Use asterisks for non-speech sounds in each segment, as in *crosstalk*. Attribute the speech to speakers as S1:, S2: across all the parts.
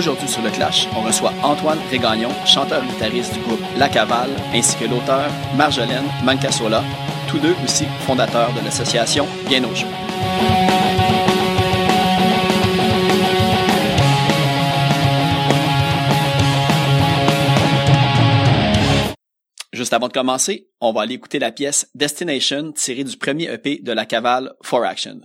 S1: Aujourd'hui sur le Clash, on reçoit Antoine Régagnon, chanteur-guitariste du groupe La Cavale, ainsi que l'auteur Marjolaine Mancasola, tous deux aussi fondateurs de l'association Bien au jeu. Juste avant de commencer, on va aller écouter la pièce Destination tirée du premier EP de la cavale For Action.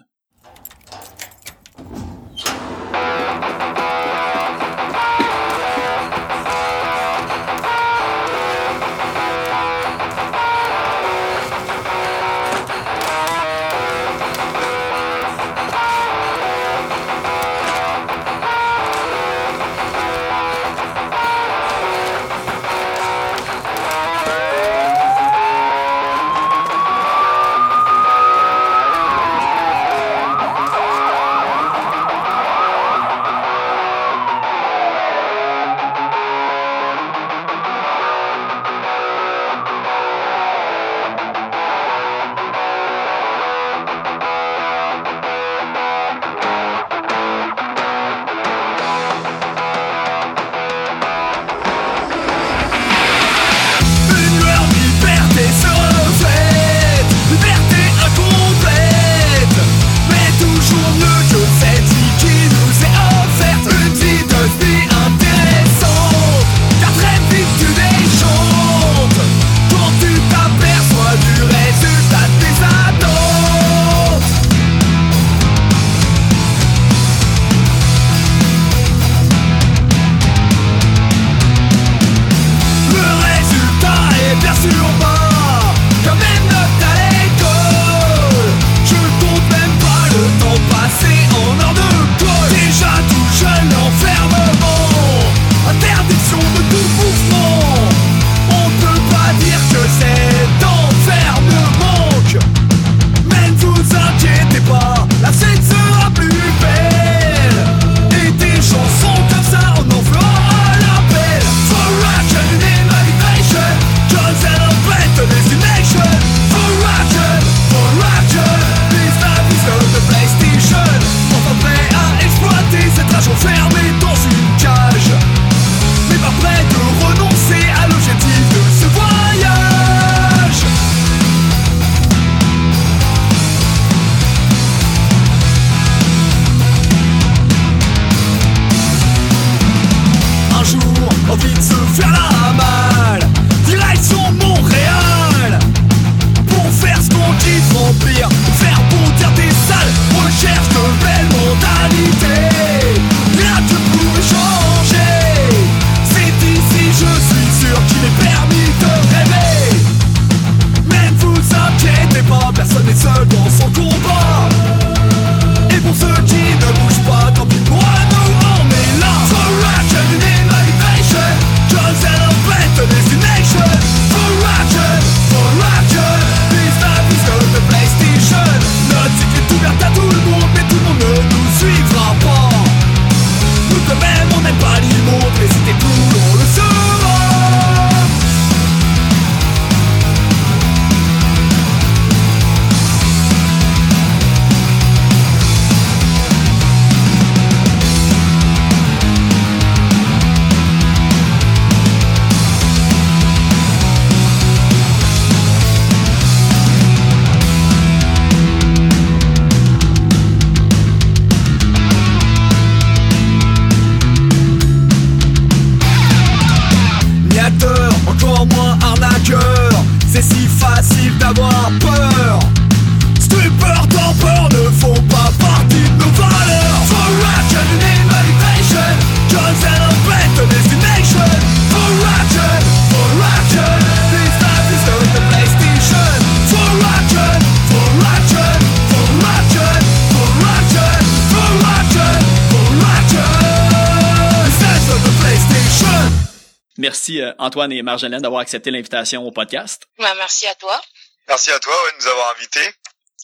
S1: Merci euh, Antoine et Marjolaine d'avoir accepté l'invitation au podcast.
S2: Bah, merci à toi.
S3: Merci à toi de nous avoir invités.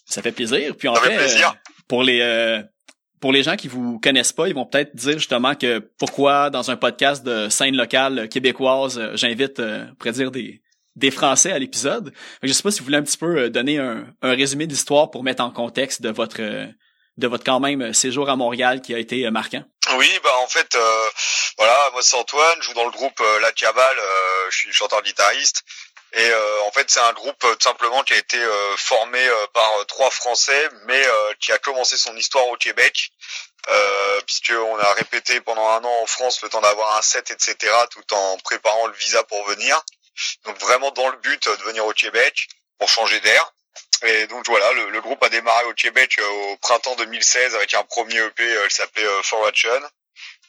S1: Ça fait plaisir. Puis en
S3: Ça fait
S1: fait,
S3: plaisir.
S1: euh, pour les euh, pour les gens qui vous connaissent pas, ils vont peut-être dire justement que pourquoi dans un podcast de scène locale québécoise, j'invite, euh, on pourrait dire des des Français à l'épisode. Je sais pas si vous voulez un petit peu euh, donner un, un résumé d'histoire pour mettre en contexte de votre euh, de votre quand même séjour à Montréal qui a été euh, marquant?
S3: Oui, bah en fait, euh, voilà, moi c'est Antoine, je joue dans le groupe La Cabale, je suis chanteur guitariste. Et en fait, c'est un groupe tout simplement qui a été formé par trois Français, mais qui a commencé son histoire au Québec, puisqu'on a répété pendant un an en France le temps d'avoir un set, etc., tout en préparant le visa pour venir. Donc vraiment dans le but de venir au Québec pour changer d'air. Et donc voilà, le, le, groupe a démarré au Québec euh, au printemps 2016 avec un premier EP euh, qui s'appelait euh, For Action.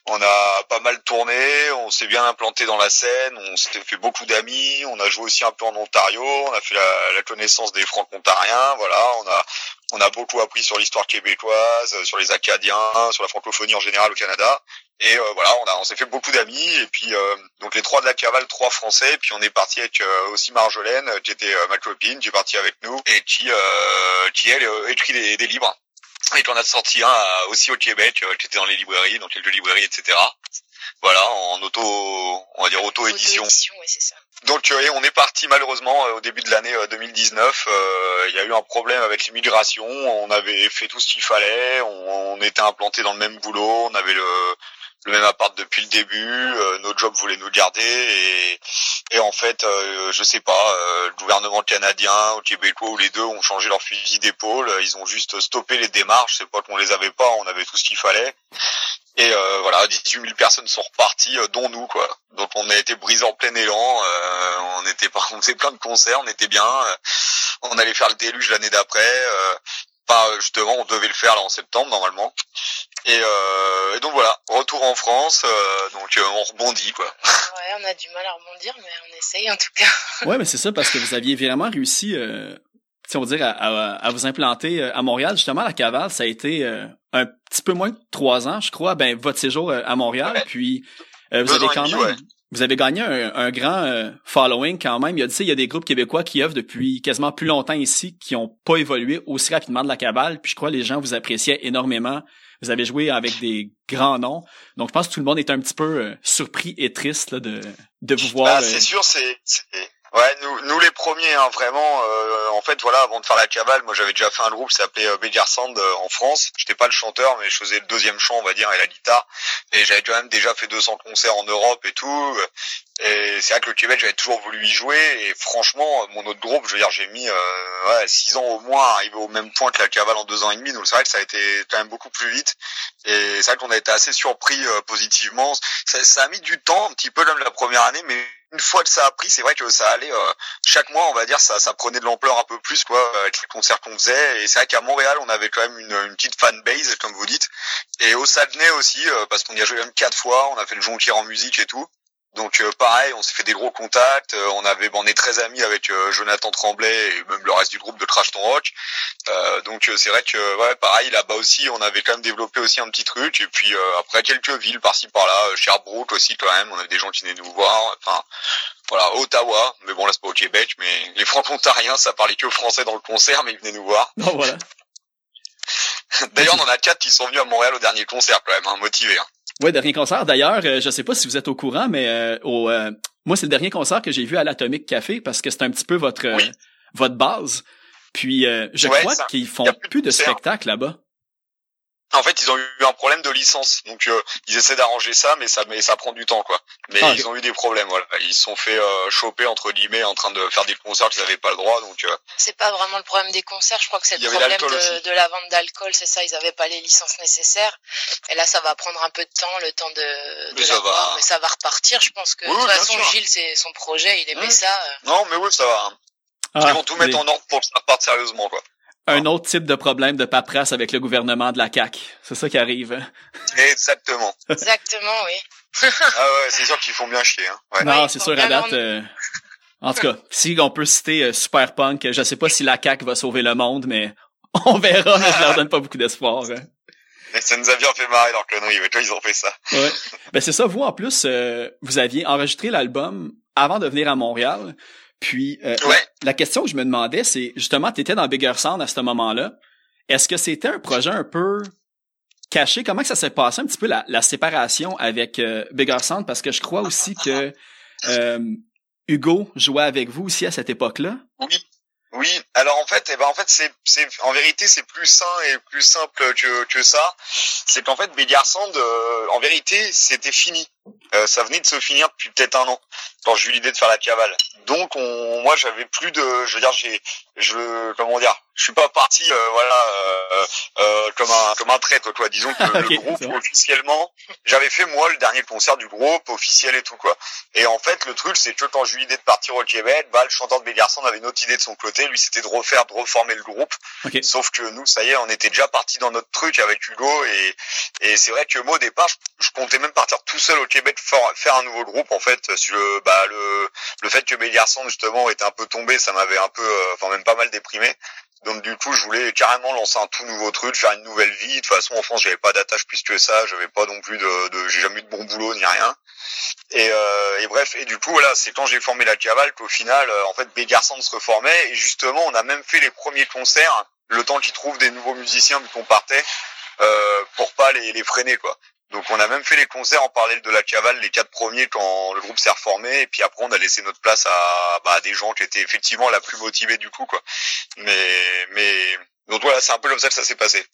S3: On a pas mal tourné, on s'est bien implanté dans la scène, on s'était fait beaucoup d'amis, on a joué aussi un peu en Ontario, on a fait la, la connaissance des franco-ontariens, voilà, on a on a beaucoup appris sur l'histoire québécoise, sur les Acadiens, sur la francophonie en général au Canada. Et euh, voilà, on a on s'est fait beaucoup d'amis. Et puis euh, donc les trois de la cavale, trois Français. Puis on est parti avec euh, aussi Marjolaine, qui était ma copine, qui est partie avec nous et qui qui elle écrit des, des livres et qu'on a sorti un aussi au Québec, qui était dans les librairies, donc quelques librairies, etc. Voilà, en auto, on va dire auto-édition.
S2: oui, c'est ça.
S3: Donc euh, on est parti malheureusement euh, au début de l'année 2019. Euh, il y a eu un problème avec l'immigration. On avait fait tout ce qu'il fallait. On, on, était implanté dans le même boulot. On avait le, le même appart depuis le début. Euh, nos jobs voulaient nous garder et, et en fait, euh, je sais pas, euh, le gouvernement canadien ou québécois ou les deux ont changé leur fusil d'épaule. Ils ont juste stoppé les démarches. C'est pas qu'on les avait pas, on avait tout ce qu'il fallait. Et euh, voilà, 18 000 personnes sont reparties, dont nous quoi. Donc on a été brisés en plein élan. on était *laughs* on faisait plein de concerts, on était bien. on allait faire le déluge l'année d'après. Enfin, justement, on devait le faire là en septembre normalement. Et, euh, et, donc voilà, retour en France, euh, donc euh, on rebondit quoi. *laughs*
S2: Ouais, on a du mal à rebondir, mais on essaye en tout cas. *laughs*
S4: ouais, mais c'est ça parce que vous aviez vraiment réussi, euh, si on dire, à, à, à, vous implanter euh, à Montréal. Justement, la cavale, ça a été euh, un petit peu moins de trois ans, je crois, ben votre séjour à Montréal, puis vous avez quand même. Vous avez gagné un, un grand following quand même. Il y a, il y a des groupes québécois qui œuvrent depuis quasiment plus longtemps ici, qui ont pas évolué aussi rapidement de la cabale. Puis je crois que les gens vous appréciaient énormément vous avez joué avec des grands noms. Donc, je pense que tout le monde est un petit peu euh, surpris et triste là, de, de vous voir.
S3: Bah, c'est sûr, c'est Ouais, nous, nous les premiers, hein, vraiment. Euh, en fait, voilà, avant de faire la cavale, moi j'avais déjà fait un groupe qui s'appelait euh, Sand euh, en France. J'étais pas le chanteur, mais je faisais le deuxième chant, on va dire, et la guitare. Et j'avais quand même déjà fait 200 concerts en Europe et tout. Et c'est vrai que le Québec, j'avais toujours voulu y jouer. Et franchement, mon autre groupe, je veux dire, j'ai mis euh, six ans au moins à arriver au même point que la cavale en deux ans et demi. Donc c'est vrai que ça a été quand même beaucoup plus vite. Et c'est vrai qu'on a été assez surpris positivement. Ça, ça a mis du temps, un petit peu comme la première année, mais une fois que ça a pris, c'est vrai que ça allait euh, chaque mois, on va dire, ça, ça prenait de l'ampleur un peu plus quoi avec les concerts qu'on faisait. Et c'est vrai qu'à Montréal, on avait quand même une, une petite fan base, comme vous dites, et au Saguenay aussi, euh, parce qu'on y a joué même quatre fois. On a fait le Jonquière en musique et tout. Donc euh, pareil, on s'est fait des gros contacts. Euh, on avait, on est très amis avec euh, Jonathan Tremblay et même le reste du groupe de Trash Ton Rock. donc c'est vrai que ouais, pareil là-bas aussi, on avait quand même développé aussi un petit truc. Et puis après quelques villes par-ci par-là, Sherbrooke aussi quand même. On avait des gens qui venaient nous voir. Enfin voilà, Ottawa. Mais bon là c'est pas au Québec, mais les franco-ontariens, ça parlait que français dans le concert, mais ils venaient nous voir. *laughs*
S4: Voilà.
S3: D'ailleurs, on en a quatre qui sont venus à Montréal au dernier concert quand même, hein, motivés. Hein.
S4: Ouais, dernier concert. D'ailleurs, euh, je sais pas si vous êtes au courant, mais euh, au, euh, moi, c'est le dernier concert que j'ai vu à l'Atomic Café parce que c'est un petit peu votre votre base. Puis, je crois qu'ils font plus de spectacles là-bas.
S3: En fait, ils ont eu un problème de licence, donc euh, ils essaient d'arranger ça, mais ça, mais ça prend du temps, quoi. Mais ah, ils ont eu des problèmes, voilà. Ils se sont fait euh, choper entre guillemets en train de faire des concerts qu'ils n'avaient pas le droit, donc. Euh,
S2: c'est pas vraiment le problème des concerts, je crois que c'est le problème de, de, la vente d'alcool, c'est ça. Ils n'avaient pas les licences nécessaires, et là, ça va prendre un peu de temps, le temps de, de mais, ça va. mais ça va repartir. Je pense que de toute façon, Gilles, c'est son projet, il aimait ça.
S3: Non, mais oui, ça va. Ah, ils vont tout mettre en ordre pour que ça reparte sérieusement, quoi
S4: un autre type de problème de paperasse avec le gouvernement de la CAC. C'est ça qui arrive.
S3: Exactement. *laughs*
S2: Exactement, oui.
S3: ah ouais, c'est sûr qu'ils font bien chier. Hein. Ouais.
S4: Non, c'est sûr à date. Euh, en tout cas, si on peut citer euh, Super Punk, je sais pas si la CAC va sauver le monde, mais *laughs* on verra. mais je leur donne pas beaucoup d'espoir. Hein.
S3: Ça nous a bien fait marrer leur connerie, mais toi ils ont fait ça.
S4: ouais. Ben c'est ça. Vous en plus, euh, vous aviez enregistré l'album avant de venir à Montréal. Puis euh, la, question que je me demandais, c'est justement, tu étais dans Bigger Sound à ce moment-là. Est-ce que c'était un projet un peu caché? Comment que ça s'est passé un petit peu la, séparation avec euh, Bigger Sound? Parce que je crois aussi que euh, Hugo jouait avec vous aussi à cette époque-là.
S3: Oui. Oui, alors en fait, eh ben en fait c'est c'est en vérité c'est plus sain et plus simple que que ça. C'est qu'en fait Bigger Sound, en vérité c'était fini. Euh, ça venait de se finir depuis peut-être un an quand j'ai eu l'idée de faire la cavale. Donc on, moi j'avais plus de, je veux dire j'ai, je comment dire, je suis pas parti euh, voilà euh, euh, comme un comme un traître quoi. Disons que *laughs* le groupe officiellement, j'avais fait moi le dernier concert du groupe officiel et tout quoi. Et en fait le truc c'est que quand j'ai eu l'idée de partir au Québec, bah le chanteur de Bégarçon avait une autre idée de son côté. Lui c'était de refaire, de reformer le groupe. Sauf que nous ça y est, on était déjà parti dans notre truc avec Hugo et et c'est vrai que moi au départ je, comptais même partir tout seul au Québec faire un nouveau groupe en fait sur le bah le le fait que Bégarçon justement était un peu tombé, ça m'avait un peu enfin même pas mal déprimé. Donc du coup, je voulais carrément lancer un tout nouveau truc, faire une nouvelle vie. De toute façon, en France, j'avais pas d'attache plus que ça, j'avais pas non plus de, de j'ai jamais eu de bon boulot ni rien. Et, euh, et bref, et du coup, voilà, c'est quand j'ai formé la cavale qu'au final, euh, en fait, Bégarçon se reformait. Et justement, on a même fait les premiers concerts, le temps qu'ils trouvent des nouveaux musiciens vu qu'on partait, euh, pour pas les freiner, quoi. Donc on a même fait les concerts en parallèle de la cavale, les quatre premiers quand le groupe s'est reformé, et puis après on a laissé notre place à, bah, des gens qui étaient effectivement la plus motivée du coup quoi. Mais mais donc voilà, c'est un peu comme ça que ça s'est passé.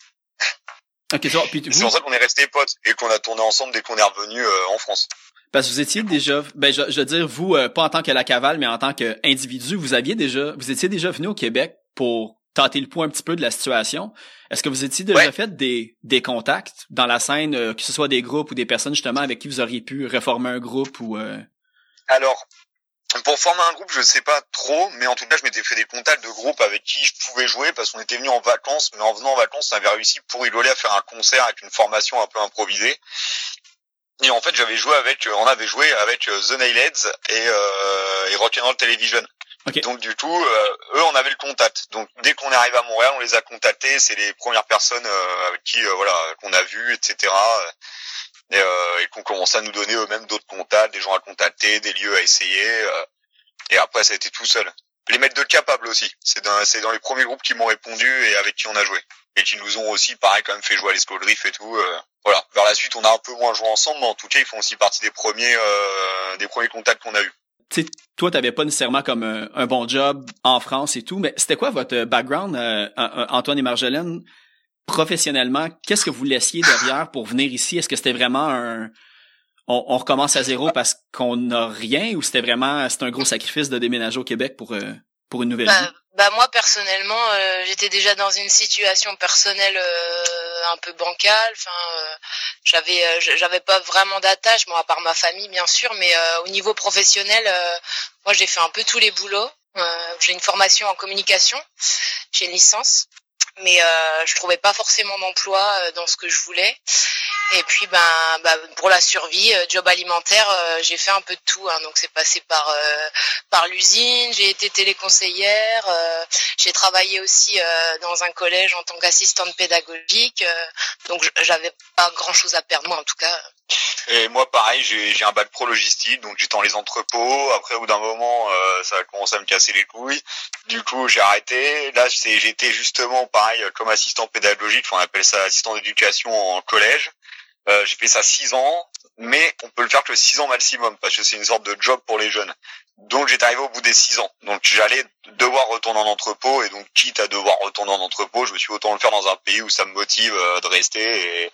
S4: Okay,
S3: c'est pour ça qu'on est resté potes et qu'on a tourné ensemble dès qu'on est revenu euh, en France.
S4: Parce que vous étiez déjà, ben je, je veux dire vous, euh, pas en tant que la cavale, mais en tant qu'individu, vous aviez déjà, vous étiez déjà venu au Québec pour tâter le point un petit peu de la situation. Est-ce que vous étiez déjà fait des, des contacts dans la scène, euh, que ce soit des groupes ou des personnes justement avec qui vous auriez pu reformer un groupe ou euh...
S3: Alors, pour former un groupe, je sais pas trop, mais en tout cas, je m'étais fait des contacts de groupes avec qui je pouvais jouer parce qu'on était venu en vacances, mais en venant en vacances, on avait réussi pour rigoler à faire un concert avec une formation un peu improvisée. Et en fait, j'avais joué avec, on avait joué avec euh, The Nailheads et, euh, et Rock'n'Roll Television. Donc du coup, euh, eux, on avait le contact. Donc dès qu'on est arrivé à Montréal, on les a contactés. C'est les premières personnes euh, avec qui, euh, voilà, qu'on a vu, etc. Et, et qu'on commençait à nous donner eux-mêmes d'autres contacts, des gens à contacter, des lieux à essayer. et après, ça a été tout seul. Les maîtres de capable aussi. C'est dans, c'est dans les premiers groupes qui m'ont répondu et avec qui on a joué. Et qui nous ont aussi, pareil, quand même fait jouer à l'escadriff et tout. voilà. Vers la suite, on a un peu moins joué ensemble, mais en tout cas, ils font aussi partie des premiers, des premiers contacts qu'on a eus
S4: tu sais, toi, t'avais pas nécessairement comme un, bon job en France et tout, mais c'était quoi votre background, euh, Antoine et Marjolaine, professionnellement? Qu'est-ce que vous laissiez derrière pour venir ici? Est-ce que c'était vraiment un... On, recommence à zéro parce qu'on n'a rien ou c'était vraiment c'est un gros sacrifice de déménager au Québec pour euh, pour une nouvelle
S2: bah,
S4: vie?
S2: Bah moi personnellement, euh, j'étais déjà dans une situation personnelle un peu bancale. Enfin, euh, j'avais euh, j'avais pas vraiment d'attache, bon à part ma famille bien sûr, mais euh, au niveau professionnel, moi j'ai fait un peu tous les boulots. j'ai une formation en communication, j'ai une licence, mais je trouvais pas forcément d'emploi dans ce que je voulais. Et puis ben, ben pour la survie, job alimentaire, j'ai fait un peu de tout. Hein. donc c'est passé par par l'usine, j'ai été téléconseillère, j'ai travaillé aussi dans un collège en tant qu'assistante pédagogique. donc j'avais pas grand chose à perdre moi en tout cas.
S3: Et moi pareil, j'ai un bac pro logistique, donc j'étais dans les entrepôts. Après au bout d'un moment, ça a commencé à me casser les couilles. Du coup j'ai arrêté. Là j'étais justement pareil comme assistant pédagogique, on appelle ça assistant d'éducation en collège. Euh, j'ai fait ça six ans, mais on peut le faire que six ans maximum parce que c'est une sorte de job pour les jeunes. Donc j'étais arrivé au bout des six ans. Donc j'allais devoir retourner en entrepôt et donc quitte à devoir retourner en entrepôt, je me suis autant le faire dans un pays où ça me motive euh, de rester et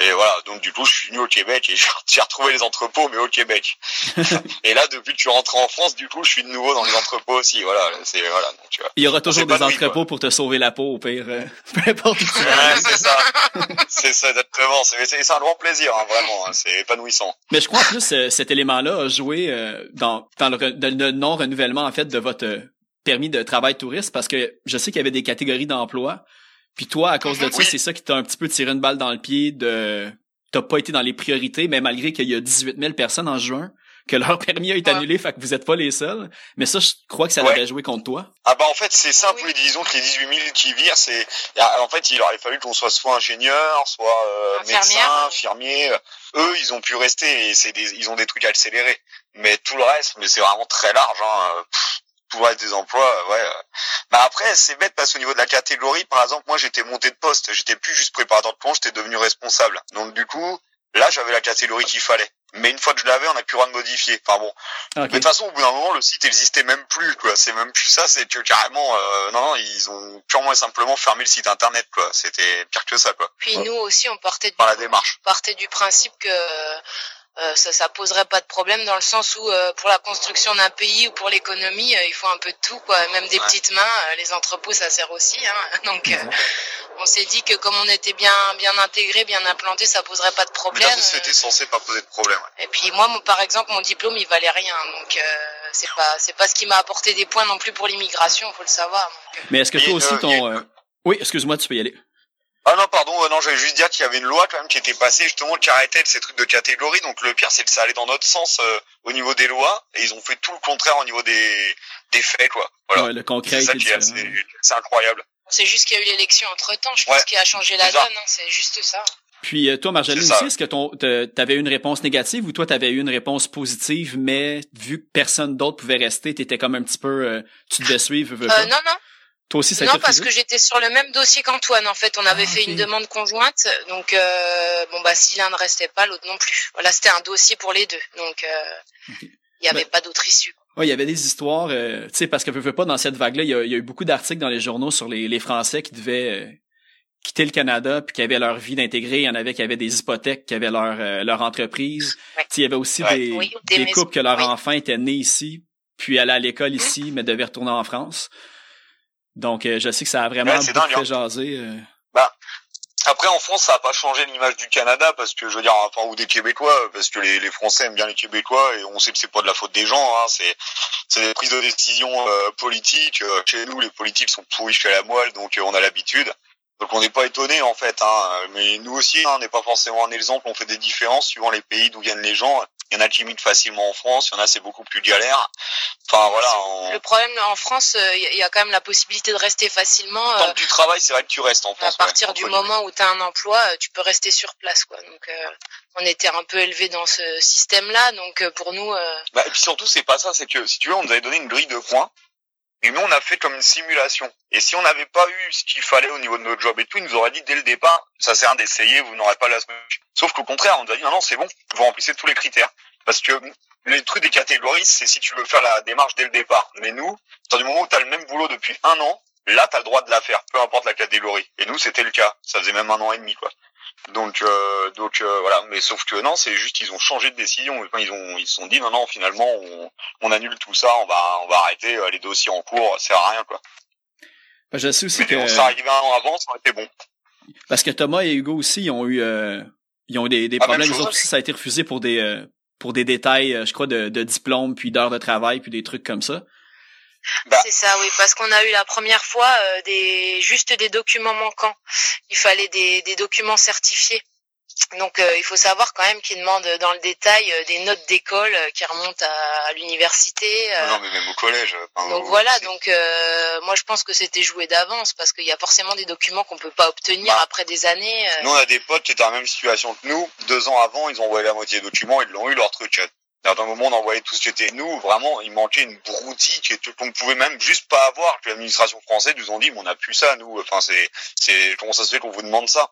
S3: et voilà, donc du coup, je suis venu au Québec et *laughs* j'ai retrouvé les entrepôts, mais au Québec. *laughs* et là, depuis que je suis rentré en France, du coup, je suis de nouveau dans les entrepôts aussi. Voilà, c'est voilà. Donc, tu vois.
S4: Il y aura toujours des entrepôts pour te sauver la peau, au pire, euh, *laughs* peu importe tu
S3: ouais, c'est ça, c'est ça exactement. C'est un grand plaisir, hein, vraiment. Hein, c'est épanouissant.
S4: Mais je crois en plus euh, cet élément-là a joué euh, dans dans le, le non renouvellement en fait de votre permis de travail touriste parce que je sais qu'il y avait des catégories d'emploi puis toi, à cause de ça, c'est ça qui t'a un petit peu tiré une balle dans le pied de t'as pas été dans les priorités, mais malgré qu'il y a 18 000 personnes en juin, que leur *laughs* permis a été annulé, fait que vous êtes pas les seuls. Mais ça, je crois que ça ouais. joué contre toi.
S3: Ah bah en fait, c'est simple, oui. disons que les 18 000 qui virent, c'est... En fait, il aurait fallu qu'on soit soit ingénieur, soit euh, médecin, infirmier. Eux, ils ont pu rester et c'est des... ils ont des trucs accélérés. Mais tout le reste, mais c'est vraiment très large. Hein pour être des emplois, ouais. Bah après, c'est bête parce qu'au niveau de la catégorie, par exemple, moi j'étais monté de poste, j'étais plus juste préparateur de plonge, j'étais devenu responsable. Donc du coup, là j'avais la catégorie qu'il fallait. Mais une fois que je l'avais, on n'a plus rien de modifier. Enfin bon. Mais de toute façon, au bout d'un moment, le site n'existait même plus, quoi. C'est même plus ça, c'est que carrément, euh, non, non, ils ont purement et simplement fermé le site internet, quoi. C'était pire que ça, quoi.
S2: Puis nous aussi, on partait
S3: du, la démarche.
S2: on partait du principe que euh, ça, ça poserait pas de problème dans le sens où euh, pour la construction d'un pays ou pour l'économie, euh, il faut un peu de tout, quoi. Même des petites mains, les entrepôts, ça sert aussi. Hein. *laughs* Donc, on s'est dit que comme on était bien bien intégré, bien implanté, ça poserait pas de problème.
S3: C'était censé pas poser de problème.
S2: Et puis moi, par exemple, mon diplôme, il valait rien, donc c'est pas c'est pas ce qui m'a apporté des points non plus pour l'immigration, faut le savoir.
S4: Mais est-ce que toi aussi ton oui, excuse-moi, tu peux y aller.
S3: Ah non, pardon, euh, non, j'allais juste dire qu'il y avait une loi quand même qui était passée justement qui arrêtait ces trucs de catégorie. Donc le pire, c'est que ça allait dans notre sens euh, au niveau des lois et ils ont fait tout le contraire au niveau des, des faits, quoi.
S4: Voilà. Ouais, le concret,
S3: c'est incroyable.
S2: C'est juste qu'il y a eu l'élection entre temps. Je pense qu'il a changé la donne. Hein, c'est juste ça.
S4: Puis euh, toi, Marjolaine aussi, est-ce que ton t'avais eu une réponse négative ou toi t'avais eu une réponse positive, mais vu que personne d'autre pouvait rester, t'étais comme un petit peu, tu devais suivre.
S2: Euh, non, non,
S4: toi aussi, ça
S2: Non, parce que j'étais sur le même dossier qu'Antoine. En fait, on avait ah, fait une demande conjointe. Donc, euh, bon, bah, si l'un ne restait pas, l'autre non plus. Voilà, c'était un dossier pour les deux. Donc, euh, il n'y avait pas d'autre issue.
S4: Oui, il y avait des histoires, euh, tu sais, parce que veux, veux pas dans cette vague-là, il y, a, eu beaucoup d'articles dans les journaux sur les, les Français qui devaient euh, quitter le Canada puis qui avaient leur vie d'intégrer. Il y en avait qui avaient des hypothèques, qui avaient leur euh, leur entreprise. Il y avait aussi des, des, couples que leur enfant était né ici, puis allait à l'école ici, mais devait retourner en France. Donc, euh, je sais que ça a vraiment beaucoup fait jaser. Euh.
S3: Bah, après, en France, ça n'a pas changé l'image du Canada parce que, je veux dire, enfin, ou des Québécois, parce que les, les Français aiment bien les Québécois et on sait que c'est pas de la faute des gens. Hein, c'est c'est des prises de décision euh, politiques. Chez nous, les politiques sont pourris chez la moelle, donc on a l'habitude. Donc on n'est pas étonné en fait, hein. mais nous aussi, hein, on n'est pas forcément un exemple. On fait des différences suivant les pays d'où viennent les gens. Il y en a qui imitent facilement en France, il y en a c'est beaucoup plus galère. Enfin voilà.
S2: Le problème en France, euh, il y a quand même la possibilité de rester facilement.
S3: Tant que tu travailles, c'est vrai que tu restes en France.
S2: À partir du moment où tu as un emploi, euh, tu peux rester sur place quoi. Donc euh, on était un peu élevé dans ce système-là, donc pour nous.
S3: Bah, et puis surtout c'est pas ça, c'est que si tu veux, on nous avait donné une grille de points. Et nous, on a fait comme une simulation. Et si on n'avait pas eu ce qu'il fallait au niveau de notre job et tout, ils nous auraient dit dès le départ, ça sert d'essayer, vous n'aurez pas la semaine. Sauf qu'au contraire, on nous a dit non, non, c'est bon, vous remplissez tous les critères. Parce que les trucs des catégories, c'est si tu veux faire la démarche dès le départ. Mais nous, dans du moment où tu as le même boulot depuis un an, là, tu as le droit de la faire, peu importe la catégorie. Et nous, c'était le cas. Ça faisait même un an et demi, quoi. Donc, euh, donc euh, voilà. Mais sauf que non, c'est juste ils ont changé de décision. ils ont, ils se sont dit non, non, finalement, on, on annule tout ça, on va, on va arrêter euh, les dossiers en cours, ça sert à rien, quoi.
S4: Bah, je sais aussi
S3: Mais que. On arrivé un an avant, ça aurait été bon.
S4: Parce que Thomas et Hugo aussi, ils ont eu, euh, ils ont eu des, des ah, problèmes. Ils ont aussi, ça a été refusé pour des, euh, pour des détails, je crois, de, de diplôme, puis d'heures de travail, puis des trucs comme ça.
S2: Bah. C'est ça, oui, parce qu'on a eu la première fois euh, des juste des documents manquants. Il fallait des, des documents certifiés. Donc euh, il faut savoir quand même qu'ils demandent dans le détail des notes d'école qui remontent à, l'université.
S3: Ah non mais même au collège.
S2: donc voilà, donc moi je pense que c'était joué d'avance parce qu'il y a forcément des documents qu'on peut pas obtenir bah. après des années.
S3: Nous on a des potes qui étaient dans la même situation que nous. Deux ans avant, ils ont envoyé la moitié des documents, ils l'ont eu leur truc à un moment, on envoyait tout ce qui était nous. Vraiment, il manquait une broutille qu'on pouvait même juste pas avoir. Que l'administration française nous ont dit, mais on n'a plus ça, nous. Enfin, c'est, c'est, comment ça se fait qu'on vous demande ça?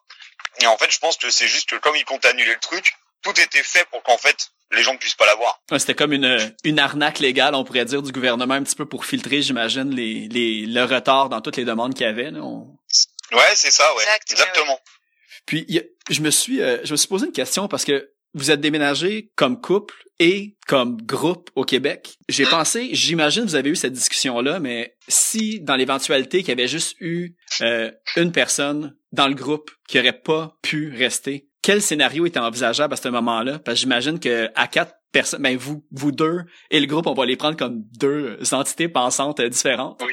S3: Et en fait, je pense que c'est juste que comme ils comptent annuler le truc, tout était fait pour qu'en fait, les gens ne puissent pas l'avoir.
S4: Ouais, c'était comme une, une arnaque légale, on pourrait dire, du gouvernement, un petit peu pour filtrer, j'imagine, les, les, le retard dans toutes les demandes qu'il y avait. Là.
S3: Ouais, c'est ça, ouais. Exactement.
S4: Puis, je me suis, euh, je me suis posé une question parce que vous êtes déménagé comme couple et comme groupe au Québec. J'ai pensé, j'imagine vous avez eu cette discussion-là, mais si dans l'éventualité qu'il y avait juste eu euh, une personne dans le groupe qui aurait pas pu rester, quel scénario était envisageable à ce moment-là? Parce que j'imagine que à quatre personnes, ben vous, vous deux et le groupe, on va les prendre comme deux entités pensantes différentes.
S3: Oui.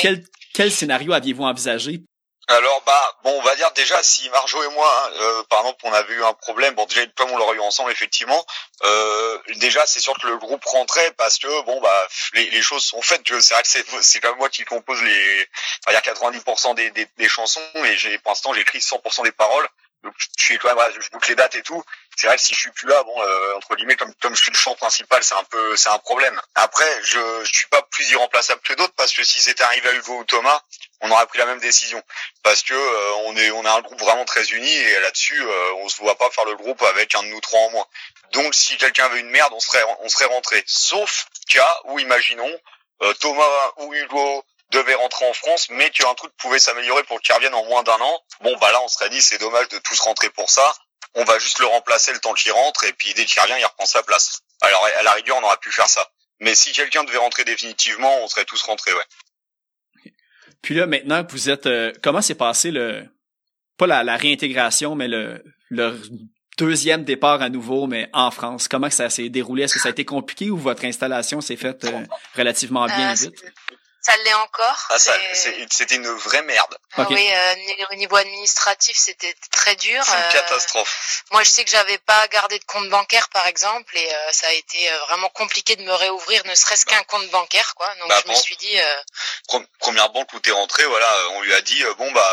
S4: Quel, quel scénario aviez-vous envisagé
S3: alors bah bon on va dire déjà si Marjo et moi hein, euh, par exemple on avait eu un problème bon déjà comme on l'aurait eu ensemble effectivement euh, déjà c'est sûr que le groupe rentrait parce que bon bah les, les choses sont faites. C'est vrai que c'est c'est quand même moi qui compose les il y a 90% des, des, chansons et j'ai pour l'instant j'ai écrit 100% des paroles. Donc je suis quand même je boucle les dates et tout c'est vrai que si je suis plus là bon euh, entre guillemets comme comme je suis le chant principal c'est un peu c'est un problème. Après je je suis pas plus irremplaçable que d'autres parce que si c'était arrivé à Hugo ou Thomas on aurait pris la même décision. Parce que euh, on est on a un groupe vraiment très uni et là-dessus euh, on se voit pas faire le groupe avec un de nous trois en moins. Donc si quelqu'un avait une merde on serait on serait rentré. Sauf cas où imaginons Thomas ou Hugo devait rentrer en France, mais qu'un truc pouvait s'améliorer pour qu'il revienne en moins d'un an, bon bah là on serait dit c'est dommage de tous rentrer pour ça. On va juste le remplacer le temps qu'il rentre et puis dès qu'il revient, il reprend sa place. Alors à la rigueur, on aurait pu faire ça. Mais si quelqu'un devait rentrer définitivement, on serait tous rentrés, ouais.
S4: Puis là, maintenant que vous êtes, euh, comment s'est passé le, pas la, la, réintégration, mais le, le deuxième départ à nouveau, mais en France? Comment ça s'est déroulé? Est-ce que ça a été compliqué ou votre installation s'est faite euh, relativement bien euh, vite?
S2: Ça l'est encore.
S3: Ah, c'était une vraie merde.
S2: Ah oui, euh, au niveau administratif, c'était très dur.
S3: C'est une catastrophe.
S2: Moi, je sais que j'avais pas gardé de compte bancaire, par exemple, et ça a été vraiment compliqué de me réouvrir, ne serait-ce bah. qu'un compte bancaire, quoi. Donc, bah, je me suis dit.
S3: Première banque où t'es rentré, voilà, on lui a dit bon bah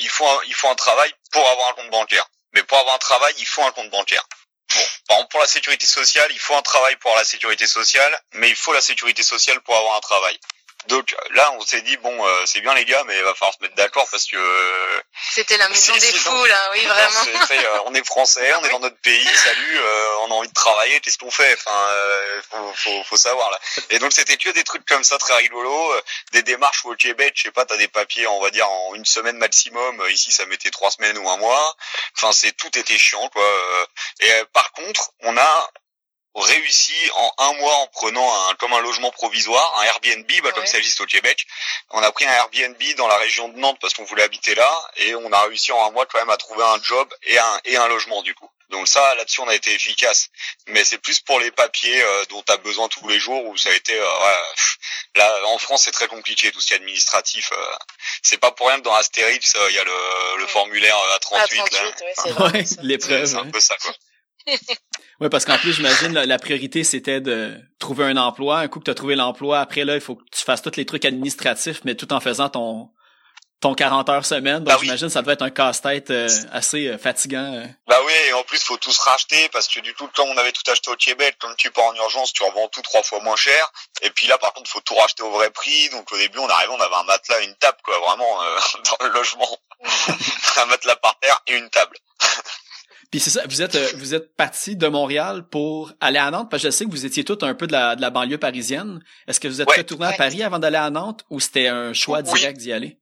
S3: il faut il faut un travail pour avoir un compte bancaire. Mais pour avoir un travail, il faut un compte bancaire. Bon, par exemple, pour la sécurité sociale, il faut un travail pour avoir la sécurité sociale, mais il faut la sécurité sociale pour avoir un travail. Donc là, on s'est dit bon, euh, c'est bien les gars, mais il va falloir se mettre d'accord parce que euh,
S2: c'était la maison des fous là, oui vraiment.
S3: Euh, on est français, on est dans notre pays, salut, on a envie de travailler, qu'est-ce qu'on fait? Enfin, faut, faut, faut, savoir là. Et donc c'était que des trucs comme ça très rigolo, des démarches au Québec, je sais pas, t'as des papiers, on va dire en une semaine maximum. Ici, ça mettait trois semaines ou un mois. Enfin, c'est tout était chiant quoi. Et par contre, on a réussi en un mois en prenant un comme un logement provisoire, un Airbnb, bah, comme ça existe au Québec. On a pris un Airbnb dans la région de Nantes parce qu'on voulait habiter là et on a réussi en un mois quand même à trouver un job et un et un logement du coup. Donc ça, là-dessus, on a été efficace. Mais c'est plus pour les papiers euh, dont tu as besoin tous les jours où ça a été... Euh, là, en France, c'est très compliqué, tout ce qui est administratif. Euh, c'est pas pour rien que dans Astérix, il y a le, le formulaire A38.
S4: A38 *laughs* l'épreuve.
S3: C'est un peu ça, quoi.
S4: Oui, parce qu'en plus, j'imagine, la, priorité, c'était de trouver un emploi. Un coup que tu as trouvé l'emploi, après, là, il faut que tu fasses tous les trucs administratifs, mais tout en faisant ton ton 40 heures semaine. Donc, bah j'imagine ça devait être un casse-tête euh, assez euh, fatigant. Euh.
S3: Bah oui, et en plus, faut tout se racheter parce que du coup, quand on avait tout acheté au Québec, comme tu pars en urgence, tu revends tout trois fois moins cher. Et puis là, par contre, faut tout racheter au vrai prix. Donc au début, on arrivait, on avait un matelas, une table, quoi, vraiment, *laughs* dans le logement. *laughs* un matelas par terre et une table. *laughs*
S4: Puis c'est ça, vous êtes euh, vous êtes parti de Montréal pour aller à Nantes parce que je sais que vous étiez tous un peu de la, de la banlieue parisienne. Est-ce que vous êtes retourné à Paris avant d'aller à Nantes ou c'était un choix direct d'y aller?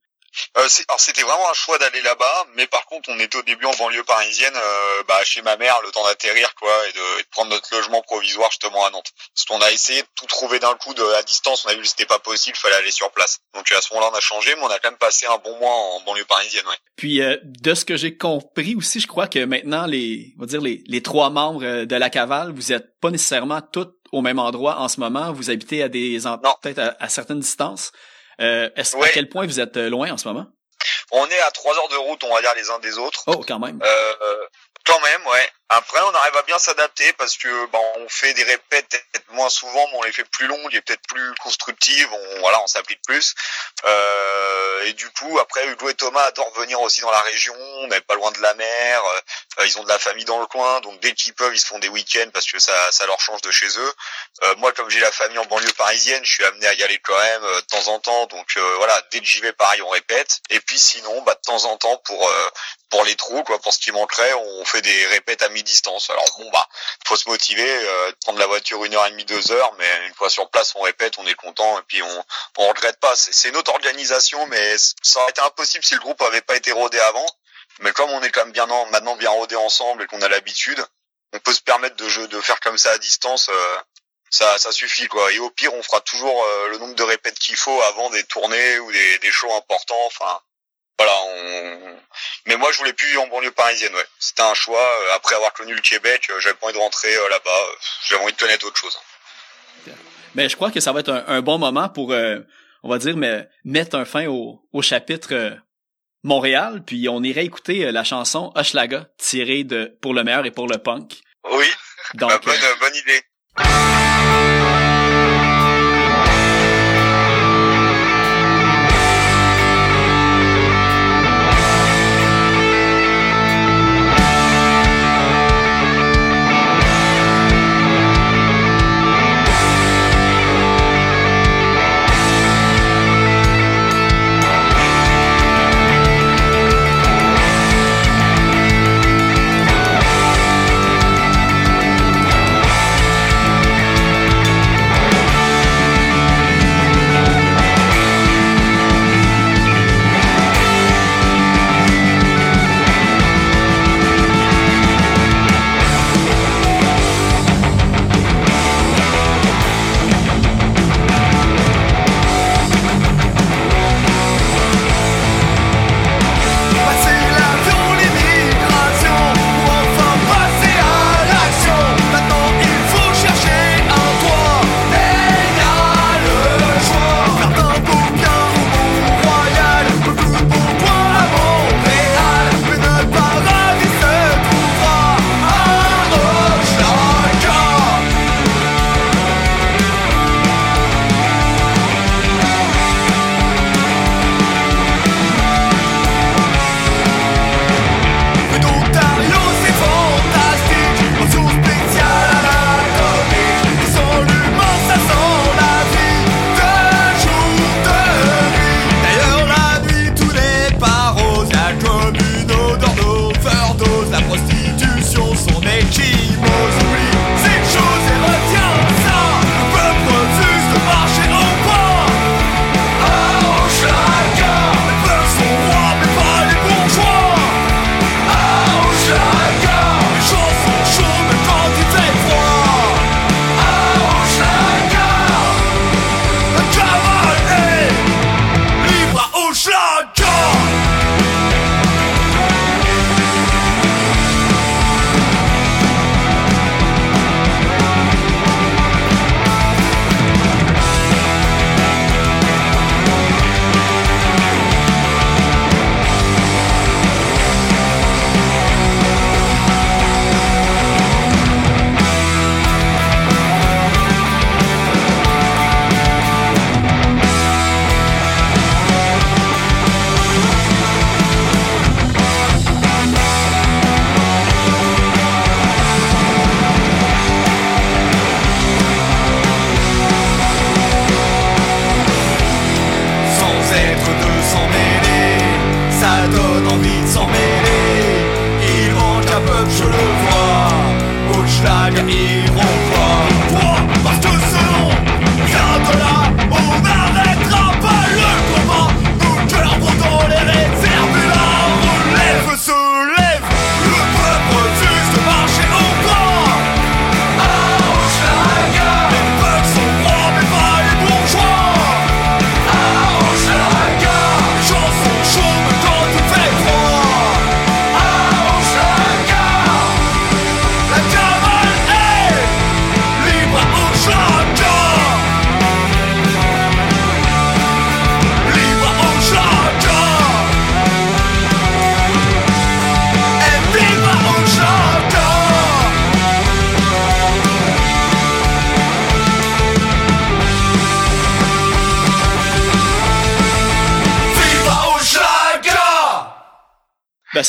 S3: Euh, alors c'était vraiment un choix d'aller là-bas, mais par contre on était au début en banlieue parisienne, euh, bah, chez ma mère, le temps d'atterrir quoi, et de, prendre notre logement provisoire justement à Nantes. Parce qu'on a essayé de tout trouver d'un coup de, à distance, on a vu que c'était pas possible, fallait aller sur place. Donc à ce moment-là on a changé, mais on a quand même passé un bon mois en banlieue parisienne. Ouais.
S4: Puis euh, de ce que j'ai compris aussi, je crois que maintenant les, on va dire les, les trois membres euh, de la cavale, vous êtes pas nécessairement tous au même endroit en ce moment, vous habitez à des peut-être à, à, certaines distances. Euh, est-ce à quel point vous êtes loin en ce moment?
S3: On est à trois heures de route, on va dire, les uns des autres.
S4: Oh, quand même.
S3: Euh, quand même, ouais. Après, on arrive à bien s'adapter parce que bon, on fait des répètes peut-être moins souvent, mais on les fait plus longues et peut-être plus constructives. On, voilà, on s'applique plus. Euh, et du coup, après, Hugo et Thomas adorent venir aussi dans la région. On n'est pas loin de la mer. Euh, ils ont de la famille dans le coin, donc dès qu'ils peuvent, ils se font des week-ends parce que ça, ça leur change de chez eux. Euh, moi, comme j'ai la famille en banlieue parisienne, je suis amené à y aller quand même de temps en temps. Donc voilà, dès que j'y vais, pareil, on répète. Et puis sinon, bah, de temps en temps, pour pour les trous, quoi, pour ce qui manquerait, on fait des répètes à mi-distance. Alors bon bah, faut se motiver, euh, prendre la voiture une heure et demie, deux heures, mais une fois sur place, on répète, on est content et puis on on regrette pas. C'est notre organisation, mais ça aurait été impossible si le groupe avait pas été rodé avant. Mais comme on est quand même bien maintenant bien rodé ensemble et qu'on a l'habitude, on peut se permettre de de faire comme ça à distance. Euh, ça, ça suffit quoi. Et au pire, on fera toujours euh, le nombre de répètes qu'il faut avant des tournées ou des, des shows importants. Enfin, voilà, on... mais moi je voulais plus en banlieue parisienne, ouais. C'était un choix. Euh, après avoir connu le Québec, euh, j'avais pas envie de rentrer euh, là-bas. J'avais envie de connaître autre chose.
S4: Mais je crois que ça va être un, bon moment pour, on va dire, mais mettre un fin au, au chapitre Montréal, puis on irait écouter la chanson Hochelaga tirée de Pour le meilleur et pour le punk.
S3: Oui, Donc, bah, bonne, bonne idée.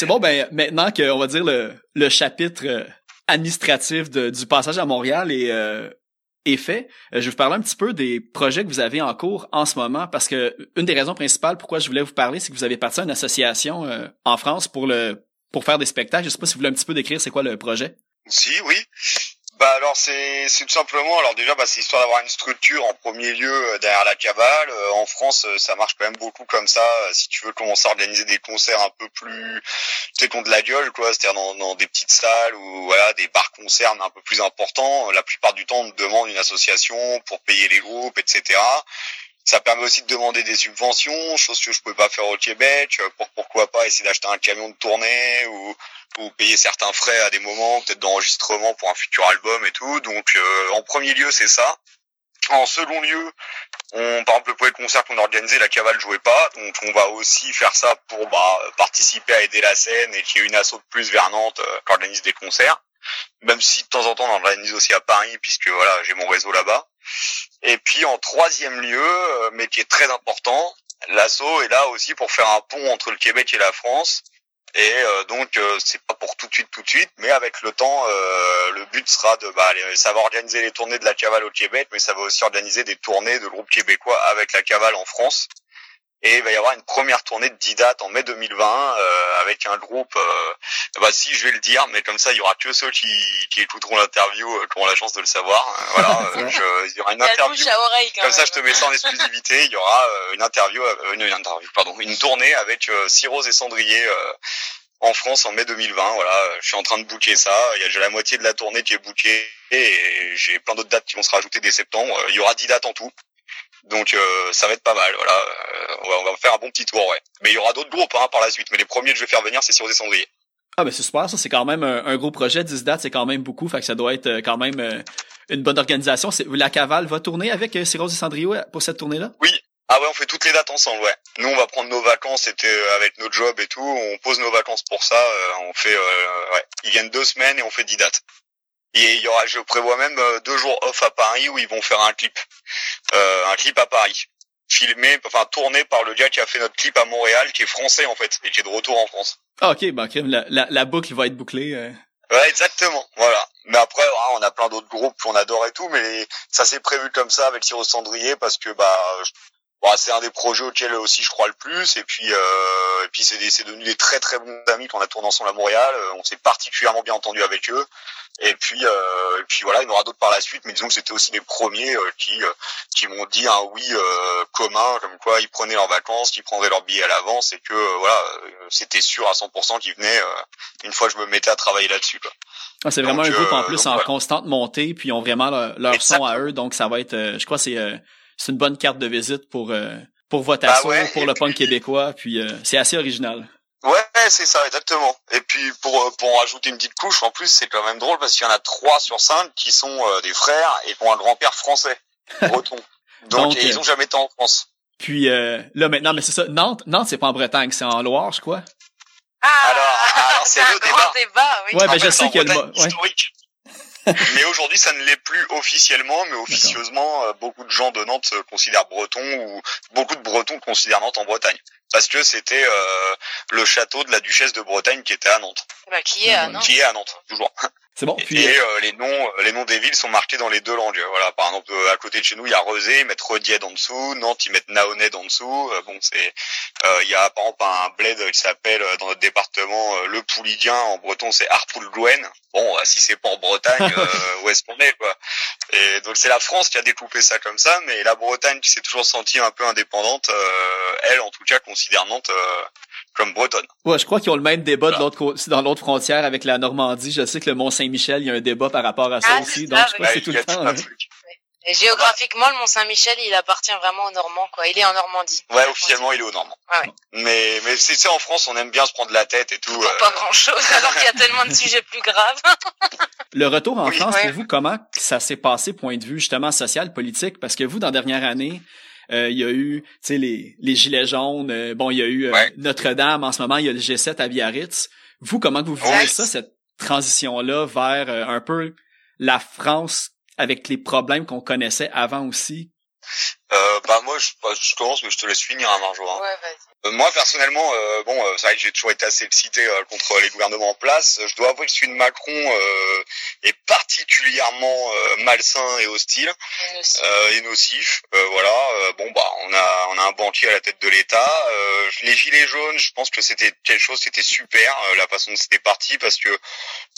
S4: C'est bon, ben maintenant qu'on va dire le, le chapitre euh, administratif du passage à Montréal est, euh, est fait, euh, je vais vous parler un petit peu des projets que vous avez en cours en ce moment, parce que une des raisons principales pourquoi je voulais vous parler, c'est que vous avez parti à une association en France pour le pour faire des spectacles. Je sais pas si vous voulez un petit peu décrire c'est quoi le projet.
S3: Si, oui. Bah alors c'est tout simplement alors déjà bah c'est histoire d'avoir une structure en premier lieu euh, derrière la cavale. Euh, en France euh, ça marche quand même beaucoup comme ça. si tu veux commencer à organiser des concerts un peu plus tu sais de la gueule quoi, c'est-à-dire dans, dans des petites salles ou voilà des bars concerts un peu plus importants. La plupart du temps on demande une association pour payer les groupes etc. Ça permet aussi de demander des subventions, chose que je pouvais pas faire au Québec. Pour, pourquoi pas essayer d'acheter un camion de tournée ou ou payer certains frais à des moments, peut-être d'enregistrement pour un futur album et tout. Donc euh, en premier lieu, c'est ça. En second lieu, on, par exemple, le poète concert qu'on a organisé, la cavale jouait pas, donc on va aussi faire ça pour bah, participer à aider la scène et qu'il y ait une asso de plus vers Nantes euh, qui organise des concerts. Même si de temps en temps on organise aussi à Paris, puisque voilà, j'ai mon réseau là-bas. Et puis en troisième lieu, euh, mais qui est très important, l'asso est là aussi pour faire un pont entre le Québec et la France et euh, donc euh, c'est pas pour tout de suite tout de suite, mais avec le temps, euh, le but sera de bah, ça va organiser les tournées de la cavale au Québec, mais ça va aussi organiser des tournées de groupes québécois avec la cavale en France. Et il va y avoir une première tournée de 10 dates en mai 2020 euh, avec un groupe, euh, bah si je vais le dire, mais comme ça il y aura que ceux qui, qui écouteront l'interview euh, qui auront la chance de le savoir. voilà, *laughs* il y aura une interview. comme ça je te mets ça en exclusivité. Il y aura une interview, une, interview, pardon, une tournée avec euh, Rose et Cendrier en France en mai 2020. Voilà, je suis en train de booker ça. Il y a déjà la moitié de la tournée qui est bookée et j'ai plein d'autres dates qui vont se rajouter dès septembre. Il y aura 10 dates en tout. Donc euh, ça va être pas mal, voilà. Euh, on, va, on, va, faire un bon petit tour, ouais. Mais il y aura d'autres groupes hein, par la suite. Mais les premiers que je vais faire venir, c'est sur des cendriers.
S4: Ah ben c'est super, ça c'est quand même un, gros projet, 10 dates, c'est quand même beaucoup, fait que ça doit être euh, quand même une bonne organisation. La Cavale va tourner avec euh, Cyrose et Cendrier pour cette tournée-là?
S3: Oui. Ah ouais, on fait toutes les dates ensemble, ouais. Nous, on va prendre nos vacances, avec nos jobs et tout, on pose nos vacances pour ça, on fait, ouais, ils viennent deux semaines et on fait 10 dates. Et il y aura, je prévois même euh, deux jours off à Paris où ils vont faire un clip, euh, un clip à Paris, filmé, enfin tourné par le gars qui a fait notre clip à Montréal, qui est français en fait et qui est de retour en France.
S4: Ah ok, bah la, la, la boucle va être bouclée. Euh.
S3: Ouais, exactement, voilà. Mais après, on a plein d'autres groupes qu'on adore et tout, mais ça s'est prévu comme ça avec Cyrus Cendrier parce que bah Bon, c'est un des projets auxquels aussi je crois le plus. Et puis euh, et puis c'est c'est devenu des très très bons amis qu'on a tourné ensemble à Montréal. Euh, on s'est particulièrement bien entendu avec eux. Et puis euh, et puis voilà il y en aura d'autres par la suite. Mais disons que c'était aussi les premiers euh, qui euh, qui m'ont dit un oui commun comme quoi ils prenaient leurs vacances qu'ils prendraient leur billet à l'avance et que voilà c'était sûr à 100% qu'ils venaient une fois que je me mettais à travailler là-dessus quoi.
S4: Ah, c'est vraiment un groupe en plus en constante montée puis ils ont vraiment leur, son à eux. Donc ça va être je crois c'est c'est une bonne carte de visite pour euh, pour votre bah pour le punk québécois, puis euh, c'est assez original.
S3: Ouais, c'est ça, exactement. Et puis pour euh, pour en rajouter une petite couche, en plus c'est quand même drôle parce qu'il y en a trois sur cinq qui sont des frères et qui ont un grand-père français, *laughs* breton. Donc, ils ont jamais été en France.
S4: Puis là maintenant, mais c'est ça, Nantes, Nantes c'est pas en Bretagne, c'est en Loire, je crois.
S2: Ah, alors, alors c'est le *laughs* débat. débat oui.
S4: Ouais, ben je sais qu'il y a le
S3: historique. *laughs* mais aujourd'hui, ça ne l'est plus officiellement, mais officieusement, euh, beaucoup de gens de Nantes se considèrent bretons ou beaucoup de Bretons considèrent Nantes en Bretagne. Parce que c'était euh, le château de la duchesse de Bretagne qui était à Nantes.
S2: Bah, qui est à Nantes.
S3: Qui est à Nantes, toujours.
S4: C'est bon.
S3: Puis... Et euh, les noms, euh, les noms des villes sont marqués dans les deux langues. Voilà, par exemple, euh, à côté de chez nous, il y a Rezé, ils mettent Redied en dessous, Nantes, ils mettent Naoned en dessous. bon, c'est, il y a par exemple un bled qui s'appelle dans notre département le Poulidien. En breton, c'est Arpoulgouen. Bon, si c'est pas en Bretagne, *laughs* où est-ce qu'on est quoi Et donc c'est la France qui a découpé ça comme ça, mais la Bretagne qui s'est toujours sentie un peu indépendante, elle en tout cas considère Nantes comme bretonne.
S4: Ouais, je crois qu'ils ont le même débat de l'autre dans l'autre frontière avec la Normandie. Je sais que le Mont-Saint-Michel, il y a un débat par rapport à ça ah, aussi. Donc je crois que c'est tout le temps. Hein.
S2: Et géographiquement, le Mont-Saint-Michel, il appartient vraiment aux Normands, quoi. Il est en Normandie.
S3: Ouais, officiellement, il est aux Normands. Ouais. Mais, mais c'est ça, en France, on aime bien se prendre la tête et tout.
S2: Pour pas grand chose, alors qu'il y a tellement de sujets plus graves. *laughs*
S4: le retour en France, pour vous, comment ça s'est passé, point de vue, justement, social, politique? Parce que vous, dans la dernière année, euh, il y a eu, tu sais, les, les gilets jaunes. Euh, bon, il y a eu euh, Notre-Dame en ce moment. Il y a le G7 à Biarritz. Vous, comment vous voyez ça, cette transition-là vers un peu la France avec les problèmes qu'on connaissait avant aussi?
S3: Euh, bah moi je, bah, je commence mais je te laisse finir à hein, Marjo. Hein.
S2: Ouais, vas-y.
S3: Euh, moi personnellement, euh, bon, euh, c'est vrai que j'ai toujours été assez excité contre les gouvernements en place. Je dois avouer que celui de Macron est particulièrement malsain et hostile et nocif. voilà. bon bah on a on a un banquier à la tête de l'État. les gilets jaunes, je pense que c'était quelque chose, c'était super la façon dont c'était parti parce que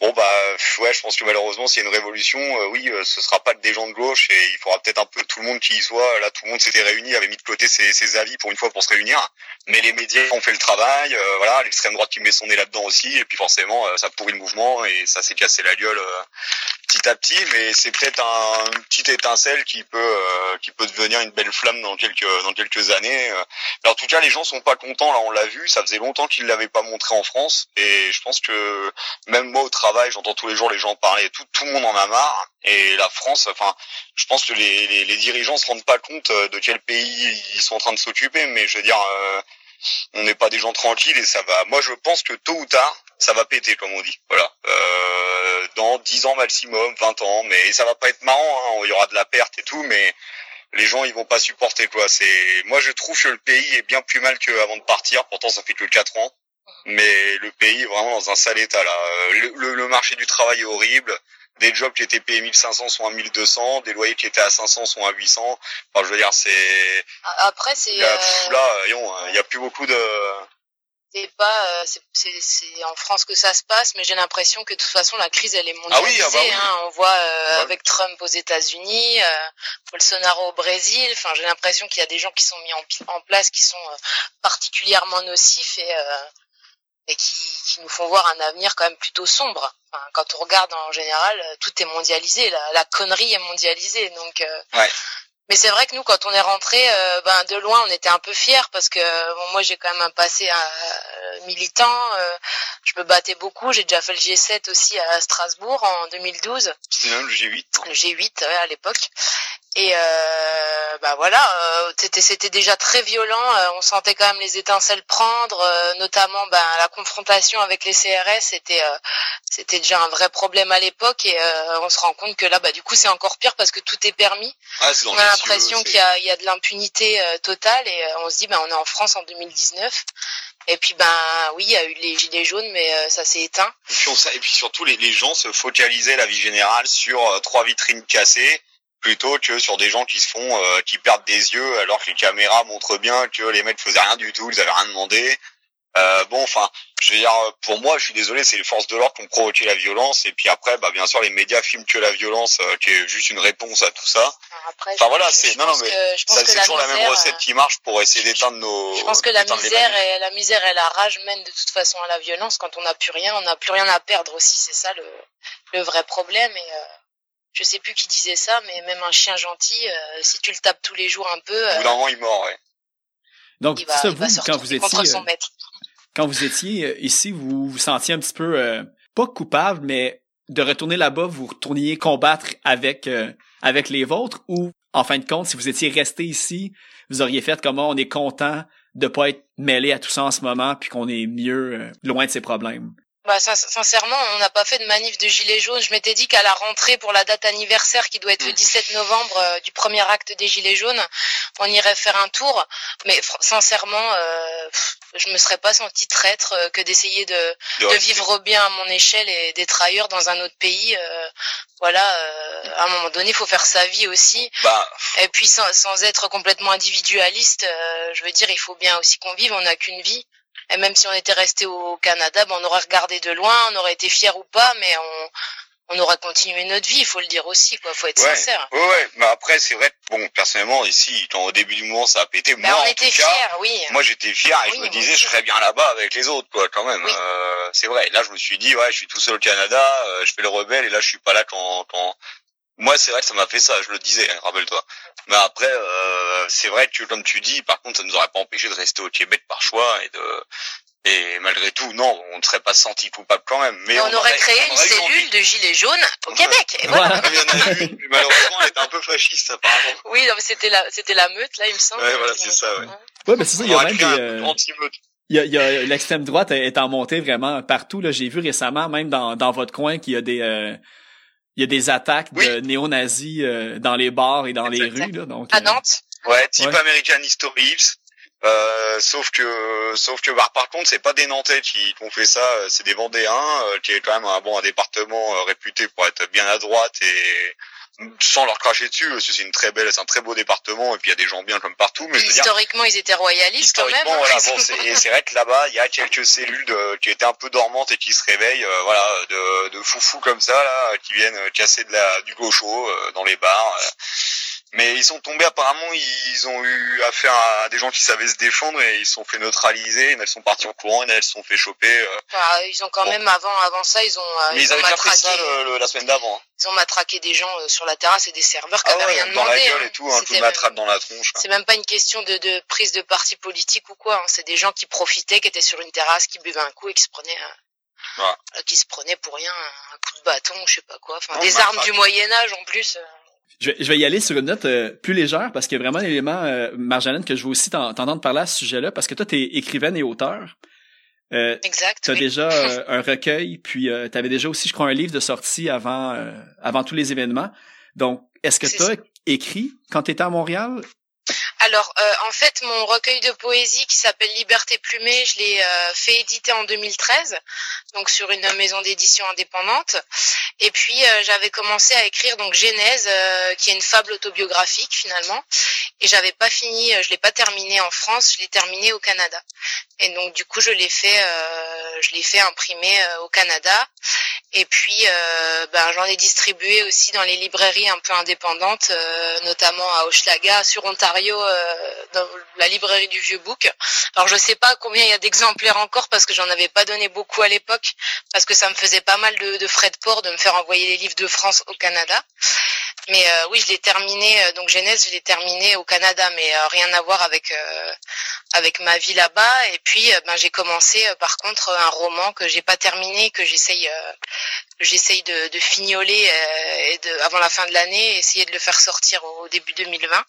S3: bon bah ouais, je pense que malheureusement s'il y a une révolution, oui, ce sera pas des gens de gauche et il faudra peut-être un peu tout le monde qui y soit. Là, tout le monde s'était réuni, avait mis de côté ses, ses avis pour une fois pour se réunir mais les médias ont fait le travail, euh, voilà, l'extrême droite qui met son nez là-dedans aussi, et puis forcément euh, ça pourrit le mouvement et ça s'est cassé la gueule euh, petit à petit, mais c'est peut-être un, une petite étincelle qui peut qui peut devenir une belle flamme dans quelques dans quelques années. Alors en tout cas les gens sont pas contents, là on l'a vu, ça faisait longtemps qu'ils l'avaient pas montré en France, et je pense que même moi au travail j'entends tous les jours les gens parler, tout tout le monde en a marre, et la France, enfin je pense que les, les, les dirigeants se rendent pas compte de quel pays ils sont en train de s'occuper, mais je veux dire on n'est pas des gens tranquilles et ça va. Moi, je pense que tôt ou tard, ça va péter, comme on dit. Voilà. Euh, dans 10 ans maximum, 20 ans, mais ça va pas être marrant. Hein. Il y aura de la perte et tout, mais les gens ils vont pas supporter quoi. C'est moi je trouve que le pays est bien plus mal qu'avant de partir. Pourtant ça fait que 4 ans, mais le pays est vraiment dans un sale état là. le marché du travail est horrible des jobs qui étaient payés 1500 sont à 1200, des loyers qui étaient à 500 sont à 800. Enfin, je veux dire, c'est.
S2: Après, c'est.
S3: Là, euh, il y a plus beaucoup de.
S2: C'est pas, euh, c'est en France que ça se passe, mais j'ai l'impression que de toute façon la crise elle est mondialisée. Ah oui, ah bah hein. On voit euh, bah avec Trump aux États-Unis, Bolsonaro au Brésil. Enfin, j'ai l'impression qu'il y a des gens qui sont mis en, en place qui sont particulièrement nocifs et et qui, qui, nous font voir un avenir quand même plutôt sombre. Enfin, quand on regarde en général, euh, tout est mondialisé, la, la connerie est mondialisée. Donc, euh,
S3: ouais.
S2: mais c'est vrai que nous, quand on est rentré, euh, ben de loin, on était un peu fiers parce que bon, moi, j'ai quand même un passé militant. je me battais beaucoup. J'ai déjà fait le G7 aussi à Strasbourg en 2012.
S3: C'était le G8.
S2: Le G8 ouais, à l'époque. Et euh, bah voilà, euh, c'était c'était déjà très violent. Euh, on sentait quand même les étincelles prendre, euh, notamment bah, la confrontation avec les CRS. C'était c'était déjà un vrai problème à l'époque et on se rend compte que là, bah du coup, c'est encore pire parce que tout est permis.
S3: Ah,
S2: on a l'impression qu'il y a il y a de l'impunité totale et on se dit bah on est en France en 2019. Et puis ben oui, il y a eu les gilets jaunes, mais ça s'est éteint.
S3: Et puis, et puis surtout, les, les gens se focalisaient la vie générale sur trois vitrines cassées plutôt que sur des gens qui se font euh, qui perdent des yeux alors que les caméras montrent bien que les mecs faisaient rien du tout, ils avaient rien demandé. Euh, bon, enfin, je veux dire, pour moi, je suis désolé, c'est les forces de l'ordre qui ont provoqué la violence, et puis après, bah bien sûr, les médias filment que la violence, euh, qui est juste une réponse à tout ça.
S2: Après, enfin voilà,
S3: c'est non, non, mais c'est toujours la même recette qui marche pour essayer d'éteindre nos.
S2: Je pense que la misère et la misère et la rage mènent de toute façon à la violence. Quand on n'a plus rien, on n'a plus rien à perdre aussi. C'est ça le le vrai problème et je sais plus qui disait ça, mais même un chien gentil, euh, si tu le tapes tous les jours un peu.
S3: Euh, il mord, ouais.
S4: Donc, ça, vous, quand vous étiez, euh, quand vous étiez ici, vous vous sentiez un petit peu, euh, pas coupable, mais de retourner là-bas, vous retourniez combattre avec, avec les vôtres, ou, en fin de compte, si vous étiez resté ici, vous auriez fait comment on est content de pas être mêlé à tout ça en ce moment, puis qu'on est mieux loin de ces problèmes?
S2: Bah, sincèrement, on n'a pas fait de manif de gilets jaunes. Je m'étais dit qu'à la rentrée pour la date anniversaire qui doit être le 17 mm. novembre euh, du premier acte des gilets jaunes, on irait faire un tour. Mais sincèrement, euh, je me serais pas senti traître que d'essayer de, de, vivre bien à mon échelle et d'être ailleurs dans un autre pays. voilà, à un moment donné, il faut faire sa vie aussi. Bah. Et puis sans, sans être complètement individualiste, je veux dire, il faut bien aussi qu'on vive. On n'a qu'une vie. Et même si on était resté au Canada, ben, on aurait regardé de loin, on aurait été fier ou pas, mais on, on aura continué notre vie, il faut le dire aussi, quoi. Faut être sincère.
S3: Ouais, ouais. Mais après, c'est vrai. Bon, personnellement, ici, au début du mois, ça a pété.
S2: Ben, moi, on était fiers, oui.
S3: Moi, j'étais fier et je me disais, je serais bien là-bas avec les autres, quoi, quand même. Euh, c'est vrai. Là, je me suis dit, ouais, je suis tout seul au Canada, euh, je fais le rebelle et là, je suis pas là quand, quand, moi, c'est vrai que ça m'a fait ça, je le disais, hein, rappelle-toi. Mais après, euh, c'est vrai que comme tu dis, par contre, ça nous aurait pas empêché de rester au Québec par choix et de et malgré tout, non, on ne serait pas senti coupable quand même.
S2: Mais on, aurait, créé une cellule de gilets jaunes au Québec. Et voilà.
S3: malheureusement, elle était un peu fasciste apparemment.
S2: Oui, non, mais c'était la, c'était la meute là, il me semble.
S3: Ouais, voilà, c'est ça. Ouais.
S4: Ouais, mais c'est ça. Il y a même des. Euh... Il y a, il y a l'extrême droite est en montée vraiment partout. Là, j'ai vu récemment, même dans, dans votre coin, qu'il y a des euh, il y a des attaques de néo-nazis euh, dans les bars et dans les rues. Là, donc,
S2: à euh, Nantes.
S3: Ouais, type American History euh, sauf que, sauf que, bah, par contre, c'est pas des Nantais qui, ont fait ça, c'est des Vendéens, qui est quand même un bon un département réputé pour être bien à droite et sans leur cracher dessus, parce que c'est une très belle, c'est un très beau département, et puis il y a des gens bien comme partout. Mais
S2: historiquement, ils étaient royalistes quand même.
S3: Hein. Voilà, *laughs* bon, c'est, c'est vrai que là-bas, il y a quelques cellules de, qui étaient un peu dormantes et qui se réveillent, euh, voilà, de, de foufous comme ça, là, qui viennent casser de la, du gaucho euh, dans les bars. Euh. Mais ils sont tombés apparemment, ils ont eu affaire à des gens qui savaient se défendre et ils se sont fait neutraliser. elles sont parties en courant, et elles se sont fait choper. Euh.
S2: Bah, ils ont quand même avant, avant ça, ils ont. Euh,
S3: Mais ils, avaient déjà fait ça la semaine d'avant. Hein.
S2: Ils ont matraqué des gens euh, sur la terrasse et des serveurs qui ah rien demandé.
S3: Dans la gueule hein. et tout, un coup de matraque dans la tronche.
S2: C'est même pas une question de, de prise de parti politique ou quoi. Hein. C'est des gens qui profitaient, qui étaient sur une terrasse, qui buvaient un coup et qui se prenaient. qui se prenaient pour rien un coup de bâton, je sais pas quoi. Enfin, des armes du Moyen Âge en plus.
S4: Je vais, je vais y aller sur une note euh, plus légère parce qu'il y a vraiment un élément, euh, Marjolaine, que je veux aussi t'entendre parler à ce sujet-là parce que toi, tu es écrivaine et auteur.
S2: Euh, exact.
S4: Tu as déjà *laughs* euh, un recueil, puis euh, tu avais déjà aussi, je crois, un livre de sortie avant, avant tous les événements. Donc, est-ce que tu as écrit quand tu étais à Montréal?
S2: Alors, euh, en fait, mon recueil de poésie qui s'appelle Liberté plumée, je l'ai euh, fait éditer en 2013, donc sur une maison d'édition indépendante. Et puis, euh, j'avais commencé à écrire donc Genèse, qui est une fable autobiographique finalement. Et j'avais pas fini, je l'ai pas terminé en France, je l'ai terminé au Canada. Et donc, du coup, je l'ai fait, imprimer au Canada. Et puis, ben, j'en ai distribué aussi dans les librairies un peu indépendantes, notamment à Hochelaga, sur Ontario, dans la librairie du Vieux Book. Alors, je sais pas combien il y a d'exemplaires encore parce que j'en avais pas donné beaucoup à l'époque, parce que ça me faisait pas mal de, frais de port de me faire envoyer les livres de France au Canada. Mais oui, je l'ai terminé, donc Genèse, je l'ai terminé au Canada, mais rien à voir avec avec ma vie là-bas. Et puis, ben, j'ai commencé par contre un roman que j'ai pas terminé, que j'essaye j'essaye de, fignoler euh, avant la fin de l'année, essayer de le faire sortir au début 2020.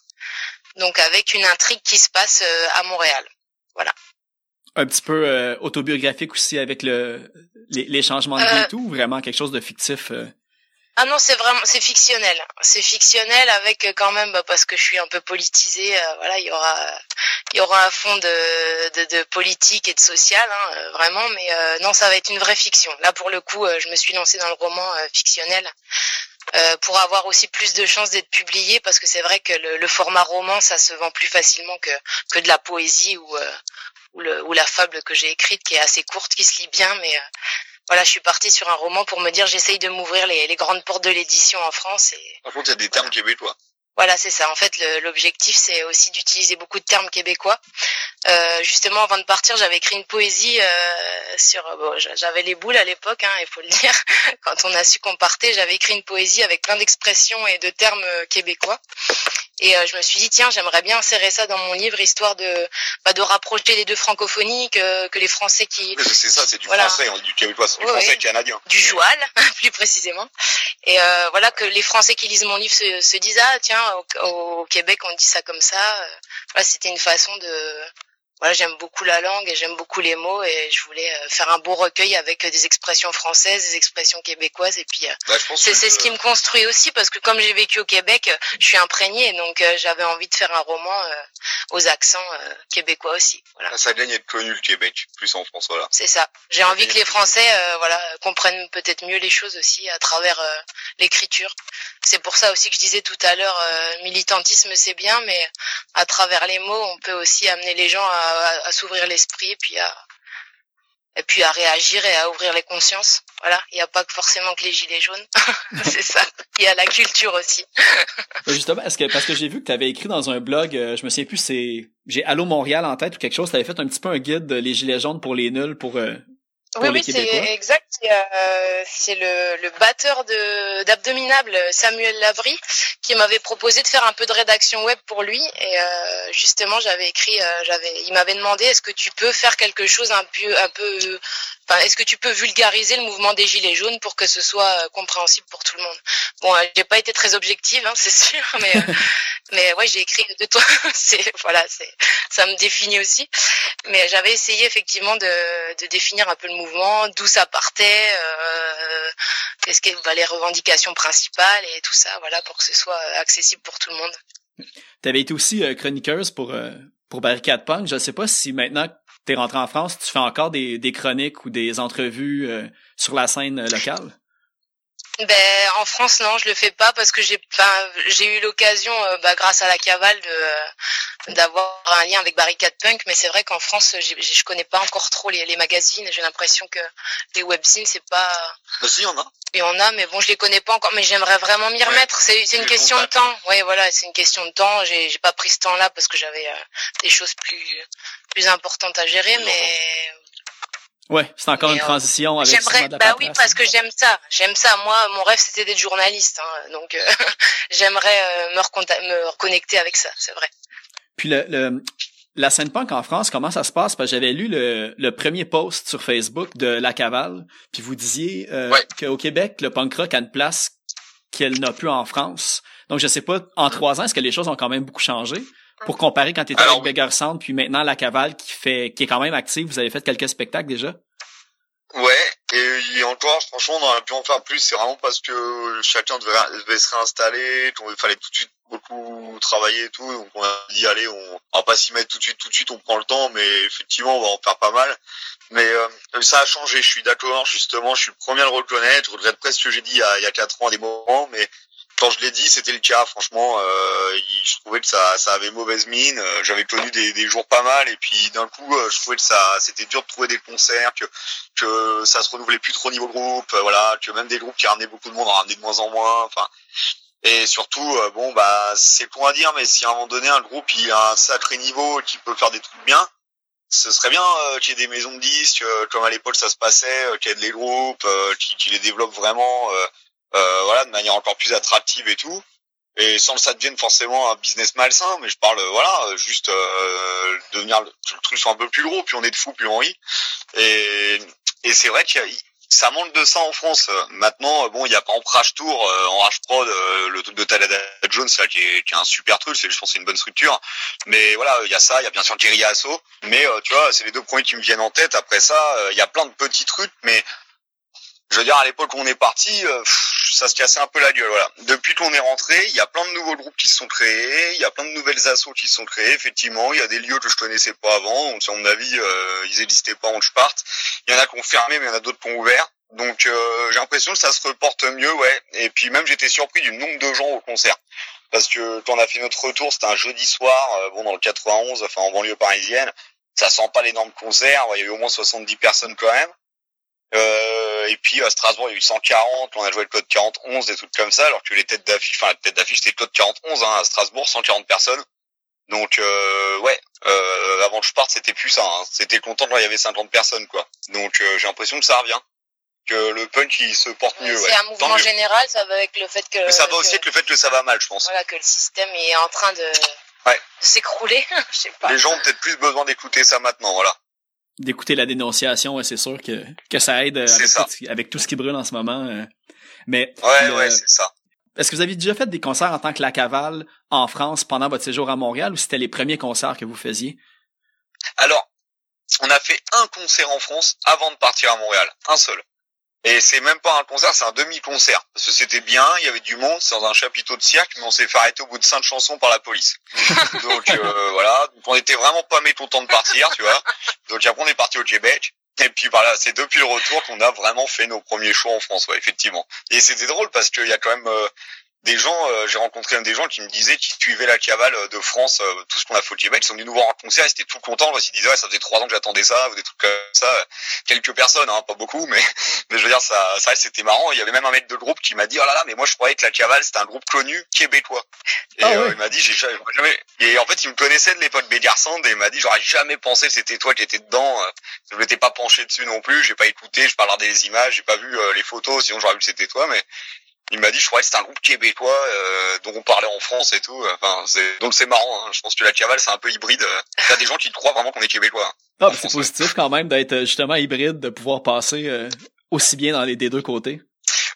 S2: Donc avec une intrigue qui se passe euh, à Montréal. Voilà.
S4: Un petit peu euh, autobiographique aussi avec le les, les changements de vie et tout, ou vraiment quelque chose de fictif.
S2: Ah non, c'est vraiment c'est fictionnel. C'est fictionnel avec quand même bah, parce que je suis un peu politisée. voilà, il y aura il y aura un fond de, de, de politique et de social, hein, euh, vraiment, mais euh, non, ça va être une vraie fiction. Là, pour le coup, euh, je me suis lancée dans le roman fictionnel pour avoir aussi plus de chances d'être publié, parce que c'est vrai que le, le, format roman, ça se vend plus facilement que, que de la poésie ou, ou, le, ou la fable que j'ai écrite, qui est assez courte, qui se lit bien, mais voilà, je suis partie sur un roman pour me dire j'essaye de m'ouvrir les, les, grandes portes de l'édition en France. Et,
S3: Par contre, il y a des termes québécois.
S2: Voilà, c'est ça. En fait, l'objectif, c'est aussi d'utiliser beaucoup de termes québécois. Euh, justement, avant de partir, j'avais écrit une poésie euh, sur. Bon, j'avais les boules à l'époque, hein, il faut le *laughs* dire. Quand on a su qu'on partait, j'avais écrit une poésie avec plein d'expressions et de termes euh, québécois. Et euh, je me suis dit tiens j'aimerais bien insérer ça dans mon livre histoire de bah, de rapprocher les deux francophonies que, que les Français qui
S3: c'est ça c'est du français hein, du québécois du français canadien.
S2: Du joual *laughs* plus précisément. Et euh, voilà que les Français qui lisent mon livre se, se disent ah tiens au, au, Québec on dit ça comme ça. Voilà c'était une façon de voilà, j'aime beaucoup la langue et j'aime beaucoup les mots et je voulais euh, faire un beau recueil avec euh, des expressions françaises, des expressions québécoises et puis euh, bah, c'est ce qui me construit aussi parce que comme j'ai vécu au Québec, je suis imprégnée donc j'avais envie de faire un roman aux accents québécois aussi. Voilà.
S3: Ça gagne être connu le Québec, plus en France, voilà.
S2: C'est ça. J'ai envie que les Français, voilà, comprennent peut-être mieux les choses aussi à travers l'écriture. C'est pour ça aussi que je disais tout à l'heure, militantisme c'est bien, mais à travers les mots, on peut aussi amener les gens à, à s'ouvrir l'esprit, puis à et puis à réagir et à ouvrir les consciences. Voilà, il n'y a pas forcément que les gilets jaunes, *laughs* c'est ça. Il y a la culture aussi.
S4: Justement, est-ce que parce que j'ai vu que tu avais écrit dans un blog, euh, je me souviens plus, c'est j'ai Allo Montréal en tête ou quelque chose, tu avais fait un petit peu un guide de les gilets jaunes pour les nuls pour euh,
S2: oui, oui, c'est exact. C'est le, le batteur de d'abdominable Samuel Labry qui m'avait proposé de faire un peu de rédaction web pour lui. Et euh, justement, j'avais écrit, euh, j'avais, il m'avait demandé est-ce que tu peux faire quelque chose un peu, un peu, est-ce que tu peux vulgariser le mouvement des gilets jaunes pour que ce soit euh, compréhensible pour tout le monde? Bon, euh, j'ai pas été très objective, hein, *laughs* c'est sûr, mais mais ouais, j'ai écrit de toi. *laughs* c'est voilà, c'est ça me définit aussi. Mais j'avais essayé effectivement de, de définir un peu le mouvement, d'où ça partait, euh, qu'est-ce qu'est bah, les revendications principales et tout ça, voilà, pour que ce soit accessible pour tout le monde.
S4: Tu avais été aussi euh, chroniqueuse pour euh, pour Barricade Punk. Je ne sais pas si maintenant que tu es rentrée en France, tu fais encore des, chroniques ou des entrevues euh, sur la scène locale?
S2: Ben en France non, je le fais pas parce que j'ai j'ai eu l'occasion euh, bah, grâce à la cavale de euh, d'avoir un lien avec Barricade Punk mais c'est vrai qu'en France je connais pas encore trop les, les magazines, j'ai l'impression que les webzines c'est pas
S3: bah si, on a.
S2: Et on a mais bon, je les connais pas encore mais j'aimerais vraiment m'y remettre, c'est c'est une question de temps. Ouais, voilà, c'est une question de temps, j'ai j'ai pas pris ce temps-là parce que j'avais euh, des choses plus plus importantes à gérer mais
S4: Ouais, c'est encore une euh, transition avec
S2: J'aimerais, bah oui, parce que j'aime ça. J'aime ça. Moi, mon rêve, c'était d'être journaliste. Hein, donc, euh, *laughs* j'aimerais euh, me, me reconnecter avec ça, c'est vrai.
S4: Puis le, le, la scène punk en France, comment ça se passe? Parce que j'avais lu le, le premier post sur Facebook de La Cavale, puis vous disiez euh, qu'au Québec, le punk rock a une place qu'elle n'a plus en France. Donc, je sais pas, en trois ans, est-ce que les choses ont quand même beaucoup changé? Pour comparer quand tu étais avec Beggar Sound, puis maintenant la Cavale qui fait qui est quand même active, vous avez fait quelques spectacles déjà?
S3: Ouais, et encore, franchement, on aurait pu en faire plus. C'est vraiment parce que chacun devait, se réinstaller, il fallait tout de suite beaucoup travailler et tout. Donc on a dit, allez, on, on va pas s'y mettre tout de suite, tout de suite, on prend le temps, mais effectivement, on va en faire pas mal. Mais euh, ça a changé, je suis d'accord, justement, je suis le premier à le reconnaître. Je regrette presque ce que j'ai dit il y, a, il y a quatre ans à des moments, mais quand je l'ai dit, c'était le cas. Franchement, euh, je trouvais que ça, avait mauvaise mine. Euh, j'avais connu des, jours pas mal, et puis d'un coup, euh, je trouvais que ça, c'était dur de trouver des concerts, que ça se renouvelait plus trop au niveau groupe, voilà, que même des groupes qui ramenaient beaucoup de monde en ramenaient de moins en moins. Enfin, et surtout, bon, bah, c'est con à dire, mais si à un moment donné un groupe il a un sacré niveau et qui peut faire des trucs bien, ce serait bien qu'il y ait des maisons de disques, comme à l'époque ça se passait, qu'il y ait des groupes, qui, les développent vraiment voilà, de manière encore plus attractive et tout. Et sans que ça devienne forcément un business malsain, mais je parle, voilà, juste euh, devenir le, truc soit un peu plus gros, puis on est de fou, puis on rit. Et, et c'est vrai que ça manque de ça en France. Maintenant, bon, il y a pas en Crash Tour, euh, en Rage Prod, euh, le truc de Talada Jones là, qui, est, qui est un super truc, c'est je pense c'est une bonne structure. Mais voilà, il y a ça, il y a bien sûr Thierry Asso. Mais euh, tu vois, c'est les deux premiers qui me viennent en tête. Après ça, il y a plein de petits trucs, mais je veux dire, à l'époque où on est parti, euh, ça se cassait un peu la gueule. Voilà. Depuis qu'on est rentré, il y a plein de nouveaux groupes qui se sont créés, il y a plein de nouvelles assos qui se sont créés. Effectivement, il y a des lieux que je connaissais pas avant. Donc, à mon avis, euh, ils n'existaient pas en je parte. Il y en a qui ont fermé, mais il y en a d'autres qui ont ouvert. Donc, euh, j'ai l'impression que ça se reporte mieux, ouais. Et puis même, j'étais surpris du nombre de gens au concert. Parce que quand on a fait notre retour, c'était un jeudi soir, bon, dans le 91, enfin en banlieue parisienne. Ça sent pas l'énorme concert. Il y avait au moins 70 personnes quand même. Euh, et puis à Strasbourg, il y a eu 140, on a joué le code 41, des trucs comme ça, alors que les têtes d'affiche, enfin la tête d'affiche c'était le code 41, hein, à Strasbourg, 140 personnes. Donc euh, ouais, euh, avant que je parte, c'était plus ça. Hein. C'était content quand il y avait 50 personnes quoi. Donc euh, j'ai l'impression que ça revient, que le punk il se porte mieux.
S2: C'est un mouvement général, ça va avec le fait que.
S3: Mais ça va aussi avec le fait que ça va mal, je pense.
S2: Voilà, que le système est en train de, ouais. de s'écrouler. *laughs* je sais pas.
S3: Les gens ont peut-être plus besoin d'écouter ça maintenant, voilà
S4: d'écouter la dénonciation, c'est sûr que, que ça aide euh, avec, Tout, ce qui brûle en ce moment. Euh. Mais
S3: ouais, ouais, c'est ça.
S4: Est-ce que vous avez déjà fait des concerts en tant que la cavale en France pendant votre séjour à Montréal ou c'était les premiers concerts que vous faisiez?
S3: Alors, on a fait un concert en France avant de partir à Montréal, un seul. Et c'est même pas un concert, c'est un demi-concert. Parce que c'était bien, il y avait du monde, c'est dans un chapiteau de cirque, mais on s'est fait arrêter au bout de cinq chansons par la police. *laughs* Donc euh, on était vraiment pas mécontents de partir, tu vois. Donc après on est parti au Québec. Et puis voilà, c'est depuis le retour qu'on a vraiment fait nos premiers shows en France, ouais, effectivement. Et c'était drôle parce qu'il y a quand même euh, des gens, euh, j'ai rencontré des gens qui me disaient qu'ils suivaient la cavale de France, euh, tout ce qu'on a fait au Québec, ils sont venus nous voir en concert, ils étaient tout contents, parce qu'ils disaient ouais, ça faisait trois ans que j'attendais ça, ou des trucs comme ça, quelques personnes, hein, pas beaucoup, mais, *laughs* mais je veux dire ça, ça c'était marrant. Il y avait même un mec de groupe qui m'a dit oh là là, mais moi je croyais que la cavale c'était un groupe connu québécois. Et ah euh, il m'a dit j'ai jamais, et en fait il me connaissait de l'époque Bégar Sand et il m'a dit j'aurais jamais pensé que c'était toi qui étais dedans. Je m'étais pas penché dessus non plus, j'ai pas écouté, je regardé les images, j'ai pas vu les photos, sinon j'aurais vu que c'était toi, mais il m'a dit je croyais que c'était un groupe québécois euh, dont on parlait en France et tout. Enfin c'est donc c'est marrant hein. je pense que la cavale c'est un peu hybride. Il y a des gens qui croient vraiment qu'on est québécois
S4: ah, c'est positif quand même d'être euh, justement hybride de pouvoir passer euh, aussi bien dans les des deux côtés.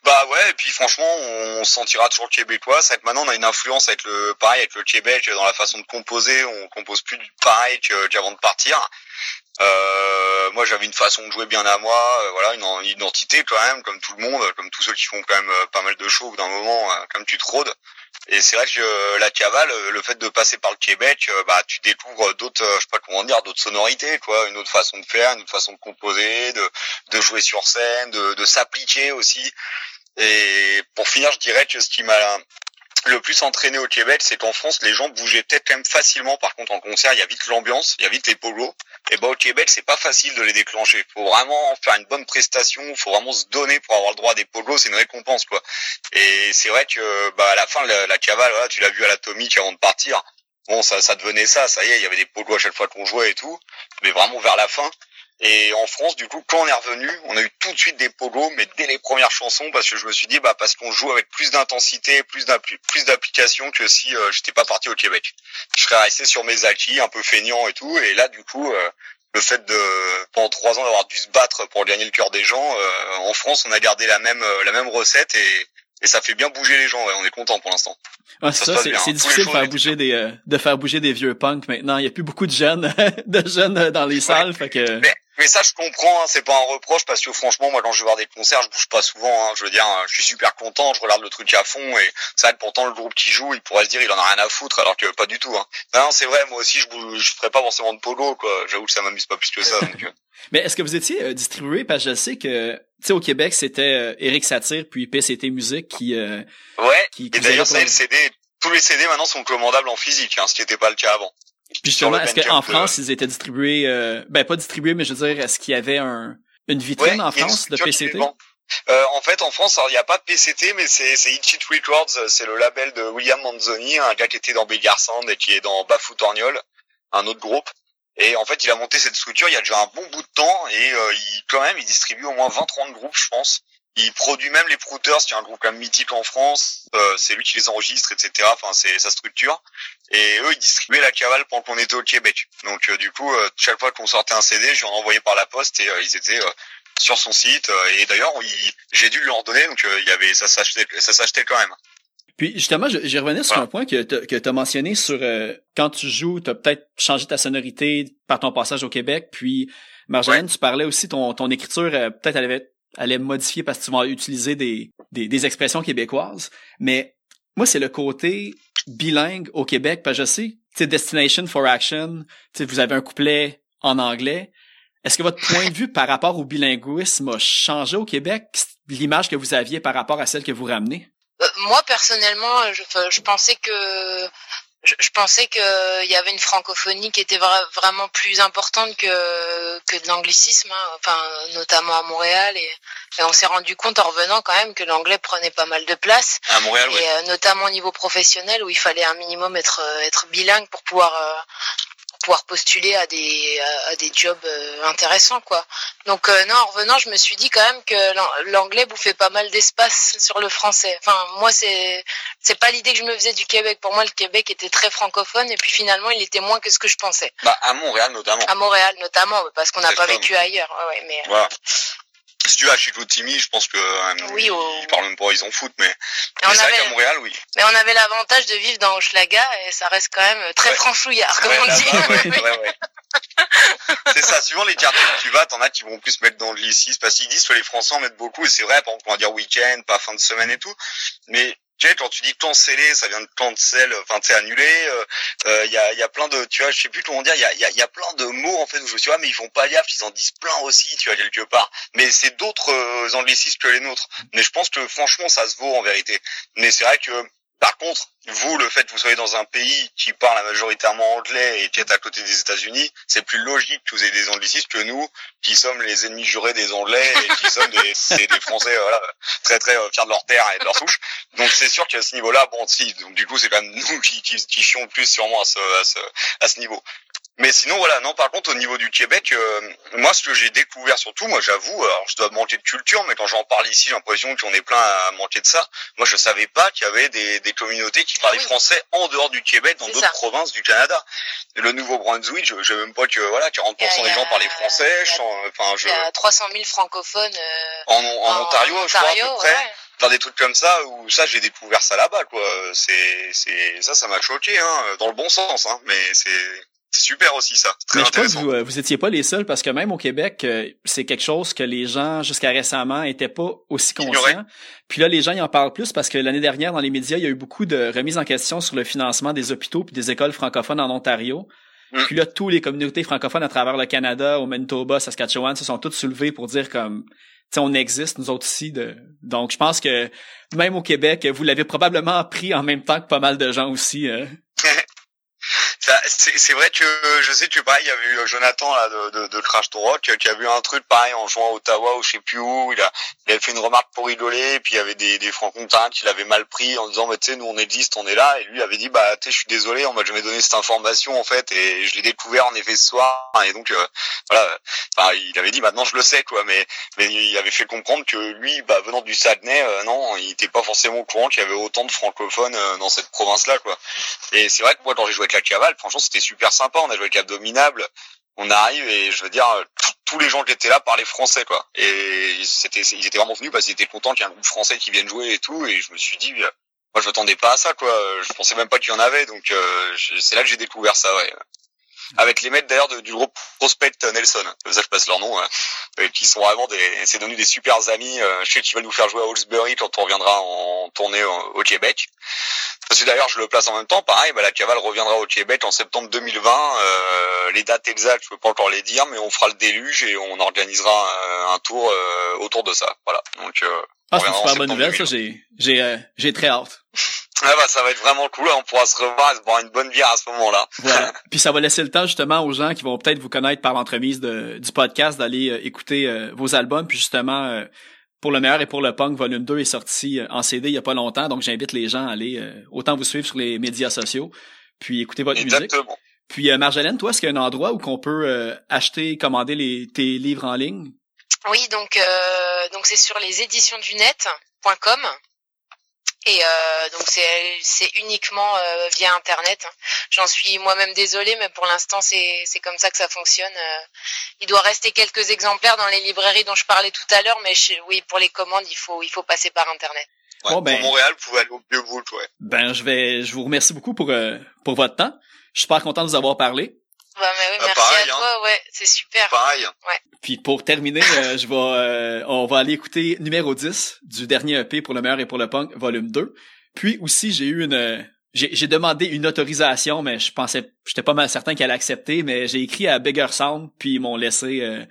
S3: Bah ouais et puis franchement on se sentira toujours québécois. C'est que maintenant on a une influence avec le pareil avec le Québec dans la façon de composer. On compose plus pareil qu'avant de partir euh, moi, j'avais une façon de jouer bien à moi, euh, voilà, une, identité quand même, comme tout le monde, comme tous ceux qui font quand même euh, pas mal de shows d'un moment, comme tu te rôdes. Et c'est vrai que la cavale, le fait de passer par le Québec, bah tu découvres d'autres, je sais pas comment dire, d'autres sonorités, quoi, une autre façon de faire, une autre façon de composer, de, de jouer sur scène, de, de s'appliquer aussi. Et pour finir, je dirais que ce qui m'a le plus entraîné au Québec, c'est qu'en France, les gens bougeaient peut-être quand même facilement. Par contre, en concert, il y a vite l'ambiance, il y a vite les polos. Et bah au Québec, c'est pas facile de les déclencher. Faut vraiment faire une bonne prestation, faut vraiment se donner pour avoir le droit des polos. C'est une récompense, quoi. Et c'est vrai que bah à la fin, la, cavale, tu l'as vu à l'atomique avant de partir. Bon, ça, ça devenait ça. Ça y est, il y avait des polos à chaque fois qu'on jouait et tout. Mais vraiment vers la fin, et en France, du coup, quand on est revenu, on a eu tout de suite des pogos, mais dès les premières chansons, parce que je me suis dit, bah, parce qu'on joue avec plus d'intensité, plus plus d'application que si euh, j'étais pas parti au Québec. Je serais resté sur mes acquis, un peu feignant et tout. Et là, du coup, euh, le fait de pendant trois ans d'avoir dû se battre pour gagner le cœur des gens, euh, en France, on a gardé la même la même recette et et ça fait bien bouger les gens. Ouais, on est content pour l'instant.
S4: Ah, c'est ça, c'est difficile de faire bouger des de faire bouger des vieux punks maintenant. Il y a plus beaucoup de jeunes *laughs* de jeunes dans les salles, fait que.
S3: Mais ça, je comprends, hein, c'est pas un reproche parce que franchement, moi, quand je vais voir des concerts, je bouge pas souvent. Hein, je veux dire, je suis super content, je regarde le truc à fond et ça, pourtant, le groupe qui joue, il pourrait se dire, il en a rien à foutre, alors que pas du tout. Hein. Non, c'est vrai, moi aussi, je bouge, je ferais pas forcément de polo, quoi. J'avoue que ça m'amuse pas plus que ça. *laughs* Donc, euh.
S4: Mais est-ce que vous étiez euh, distribué? Parce que je sais que, tu sais, au Québec, c'était Eric euh, Satir puis PCT Musique qui.
S3: ouais. Qui, et d'ailleurs, ça, le CD, tous les CD maintenant sont commandables en physique, hein, ce qui n'était pas le cas avant.
S4: Puis justement, est-ce qu'en France, ils étaient distribués, euh, ben pas distribués, mais je veux dire, est-ce qu'il y avait un, une vitrine en France de PCT?
S3: Euh, en fait, en France, il n'y a pas de PCT, mais c'est It Records, c'est le label de William Manzoni, un gars qui était dans Sand et qui est dans Bafoutorniol, un autre groupe. Et en fait, il a monté cette structure il y a déjà un bon bout de temps et euh, il, quand même, il distribue au moins 20-30 groupes, je pense. Il produit même les Prouters, qui est un groupe quand même mythique en France. Euh, c'est lui qui les enregistre, etc. Enfin, c'est sa structure. Et eux, ils distribuaient la cavale pendant qu'on était au Québec. Donc, euh, du coup, euh, chaque fois qu'on sortait un CD, je lui en envoyais par la poste et ils étaient sur son site. et d'ailleurs, j'ai dû lui en donner, donc il y avait ça s'achetait, ça s'achetait quand même.
S4: Puis justement, j'ai revenu sur un point que tu as mentionné sur quand tu joues, tu as peut-être changé ta sonorité par ton passage au Québec. Puis Marjolaine, tu parlais aussi ton, ton écriture, peut-être elle avait allait modifier parce que tu vas utiliser des, des, des expressions québécoises. Mais moi, c'est le côté bilingue au Québec, parce que je sais, tu Destination for Action, tu vous avez un couplet en anglais. Est-ce que votre point de vue par rapport au bilinguisme a changé au Québec, l'image que vous aviez par rapport à celle que vous ramenez?
S2: Euh, moi, personnellement, je, je pensais que je, je pensais qu'il y avait une francophonie qui était vraiment plus importante que, que de l'anglicisme, hein, enfin, notamment à Montréal. Et, on s'est rendu compte en revenant quand même que l'anglais prenait pas mal de place.
S3: À Montréal,
S2: et euh, notamment au niveau professionnel où il fallait un minimum être, être bilingue pour pouvoir euh, pouvoir postuler à des à, des jobs euh, intéressants quoi. Donc euh, non, en revenant, je me suis dit quand même que l'anglais bouffait pas mal d'espace sur le français. Enfin, moi c'est c'est pas l'idée que je me faisais du Québec. Pour moi, le Québec était très francophone et puis finalement, il était moins que ce que je pensais.
S3: Bah à Montréal notamment.
S2: À Montréal notamment parce qu'on n'a pas vécu ailleurs. Ouais, mais
S3: voilà si tu vas chez Timmy, je pense que euh, oui, ils parlent même pas, ils en foutent, mais, mais, c'est vrai qu'à Montréal, oui.
S2: Mais on avait l'avantage de vivre dans Hochelaga et ça reste quand même très franchouillard, comme on dit. *laughs*
S3: c'est ça, suivant les quartiers où tu vas, t'en as qui vont plus mettre dans le lycée, parce qu'ils disent que les Français en mettent beaucoup, et c'est vrai, par exemple, on va dire week-end, pas fin de semaine et tout, mais tu sais, quand tu dis cancellé, ça vient de cancel, enfin, tu annulé, il euh, euh, y, a, y a plein de, tu vois, je sais plus comment dire, il y a, y, a, y a plein de mots, en fait, où je me suis dit, ah, mais ils font pas gaffe, ils en disent plein aussi, tu vois, quelque part. Mais c'est d'autres euh, anglicismes que les nôtres. Mais je pense que, franchement, ça se vaut, en vérité. Mais c'est vrai que, par contre, vous, le fait que vous soyez dans un pays qui parle majoritairement anglais et qui est à côté des États-Unis, c'est plus logique que vous ayez des anglicistes que nous, qui sommes les ennemis jurés des Anglais et qui sommes des, *laughs* des, Français voilà, très très euh, fiers de leur terre et de leur souche. Donc c'est sûr qu'à ce niveau-là, bon, si, donc du coup c'est quand même nous qui, qui, qui chions plus sûrement à ce, à ce, à ce niveau. Mais sinon, voilà, non, par contre, au niveau du Québec, euh, moi, ce que j'ai découvert surtout, moi, j'avoue, alors je dois manquer de culture, mais quand j'en parle ici, j'ai l'impression qu'on est plein à manquer de ça. Moi, je savais pas qu'il y avait des, des communautés qui parlaient français en dehors du Québec, dans d'autres provinces du Canada. Le Nouveau-Brunswick, je, je même pas que, voilà, 40% des gens parlaient français.
S2: enfin, je... Il y a 300 000 francophones. Euh,
S3: en, en, Ontario, je crois, à peu près. Ouais. des trucs comme ça où ça j'ai découvert ça là-bas quoi c'est c'est ça ça m'a choqué hein dans le bon sens hein mais c'est super aussi ça. Très Mais je pense
S4: que vous, euh, vous étiez pas les seuls parce que même au Québec, euh, c'est quelque chose que les gens jusqu'à récemment étaient pas aussi conscients. Puis là, les gens y en parlent plus parce que l'année dernière, dans les médias, il y a eu beaucoup de remises en question sur le financement des hôpitaux puis des écoles francophones en Ontario. Mm. Puis là, tous les communautés francophones à travers le Canada, au Manitoba, Saskatchewan, se sont toutes soulevées pour dire comme sais, on existe, nous autres ici. De... Donc, je pense que même au Québec, vous l'avez probablement appris en même temps que pas mal de gens aussi. Hein.
S3: C'est vrai que je sais que pareil, il y avait eu Jonathan là de, de, de Crash to Rock qui a vu un truc pareil en jouant à Ottawa ou je sais plus où. Il a, il a fait une remarque pour rigoler, et puis il y avait des, des francs-comtois qui l'avaient mal pris en disant, bah, tu sais, nous on existe, on est là. Et lui avait dit, bah, tu sais, je suis désolé, on m'a jamais donné cette information en fait, et je l'ai découvert en effet ce soir. Et donc euh, voilà, enfin, il avait dit, maintenant je le sais quoi, mais mais il avait fait comprendre que lui, bah, venant du Saguenay, euh, non, il était pas forcément au courant qu'il y avait autant de francophones euh, dans cette province-là quoi. Et c'est vrai que moi quand j'ai joué avec la cavale, franchement c'était super sympa. On a joué avec Abdominable. On arrive et je veux dire, tous les gens qui étaient là parlaient français quoi. Et c'était, ils étaient vraiment venus parce qu'ils étaient contents qu'il y ait un groupe français qui vienne jouer et tout. Et je me suis dit, moi je m'attendais pas à ça quoi. Je pensais même pas qu'il y en avait. Donc euh, c'est là que j'ai découvert ça. Ouais avec les maîtres d'ailleurs du groupe Prospect Nelson, ça je passe leur nom, euh, qui sont vraiment des, c'est devenu des super amis. Euh, je sais qu'ils veulent nous faire jouer à Hallsbury quand on reviendra en tournée au, Québec. Parce que d'ailleurs je le place en même temps, pareil, bah, la cavale reviendra au Québec en septembre 2020. Euh, les dates exactes, je peux pas encore les dire, mais on fera le déluge et on organisera un, tour autour de ça. Voilà. Donc
S4: ah, c'est une super bonne nouvelle, ça. J'ai, j'ai, j'ai très hâte.
S3: Ah bah ça va être vraiment cool, on pourra se revoir et se boire une bonne bière à ce moment-là.
S4: Voilà. *laughs* Puis ça va laisser le temps justement aux gens qui vont peut-être vous connaître par l'entremise du podcast d'aller euh, écouter euh, vos albums. Puis justement, euh, pour le meilleur et pour le punk, volume 2 est sorti en CD il y a pas longtemps, donc j'invite les gens à aller autant vous suivre sur les médias sociaux, puis écouter votre Exactement. musique. Puis Marjolaine, toi, est-ce qu'il y a un endroit où qu'on peut acheter, commander les, tes livres en ligne?
S2: Oui, donc donc c'est sur les éditions du net.com et euh, donc c'est uniquement euh, via internet. Hein. J'en suis moi-même désolée, mais pour l'instant c'est c'est comme ça que ça fonctionne. Euh. il doit rester quelques exemplaires dans les librairies dont je parlais tout à l'heure, mais oui pour les commandes il faut il faut passer par internet.
S3: bon, ben, pour Montréal, vous pouvez aller au Vieux ouais.
S4: Ben je vais je vous remercie beaucoup pour pour votre temps. Je suis super content de vous avoir parlé.
S2: Bah, mais oui, merci à toi, hein. ouais, c'est super.
S3: Pareil.
S2: Ouais.
S4: Puis pour terminer, euh, je vais, euh, on va aller écouter numéro 10 du dernier EP pour le meilleur et pour le punk, volume 2. Puis aussi, j'ai eu une, j'ai demandé une autorisation, mais je pensais, j'étais pas mal certain qu'elle acceptait, mais j'ai écrit à Bigger Sound, puis ils m'ont laissé, euh,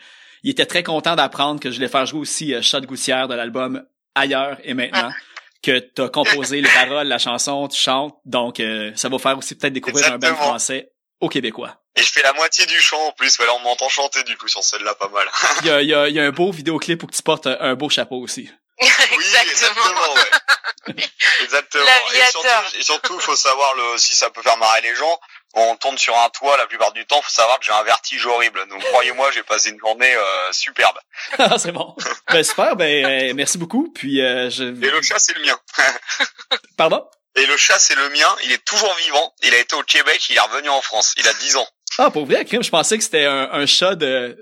S4: ils étaient très contents d'apprendre que je voulais faire jouer aussi euh, Shot Gouttière de l'album Ailleurs et Maintenant. Ah. que tu as composé les paroles, la chanson, tu chantes, donc ça va faire aussi peut-être découvrir un bel français aux Québécois.
S3: Et je fais la moitié du chant en plus, voilà, on m'entend chanter du coup sur celle-là pas mal. *laughs*
S4: il, y a, il, y a, il y a un beau vidéoclip où tu portes un beau chapeau aussi.
S2: exactement. Oui, exactement,
S3: ouais. *laughs* exactement. Et surtout, et surtout, faut savoir le, si ça peut faire marrer les gens. On tourne sur un toit la plupart du temps, faut savoir que j'ai un vertige horrible. Donc croyez-moi, j'ai passé une journée euh, superbe. *laughs*
S4: Ah, c'est bon. ben super, ben euh, merci beaucoup. Puis euh, je.
S3: Et le chat c'est le mien.
S4: Pardon?
S3: Et le chat c'est le mien. Il est toujours vivant. Il a été au Québec, il est revenu en France. Il a 10 ans.
S4: Ah, pour vrai, crime, je pensais que c'était un, un chat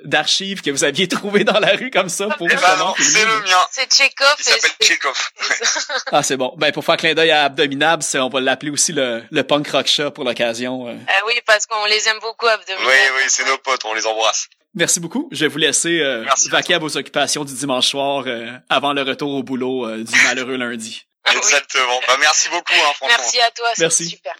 S4: d'archives que vous aviez trouvé dans la rue comme ça pour.
S3: Eh ben non, c'est le mien.
S1: C'est Tchekhov.
S3: Il s'appelle Tchekhov. *laughs*
S4: ah, c'est bon. Ben, pour faire clin d'œil à Abdominable, on va l'appeler aussi le, le punk rock chat pour l'occasion.
S1: Ah oui, parce qu'on les aime beaucoup, Abdominable.
S3: Oui, oui, c'est nos potes, on les embrasse.
S4: Merci beaucoup. Je vais vous laisser euh, vaquer à vos occupations du dimanche soir euh, avant le retour au boulot euh, du malheureux lundi.
S3: Exactement. Bah, merci beaucoup, hein, franchement.
S1: Merci à toi, c'est super.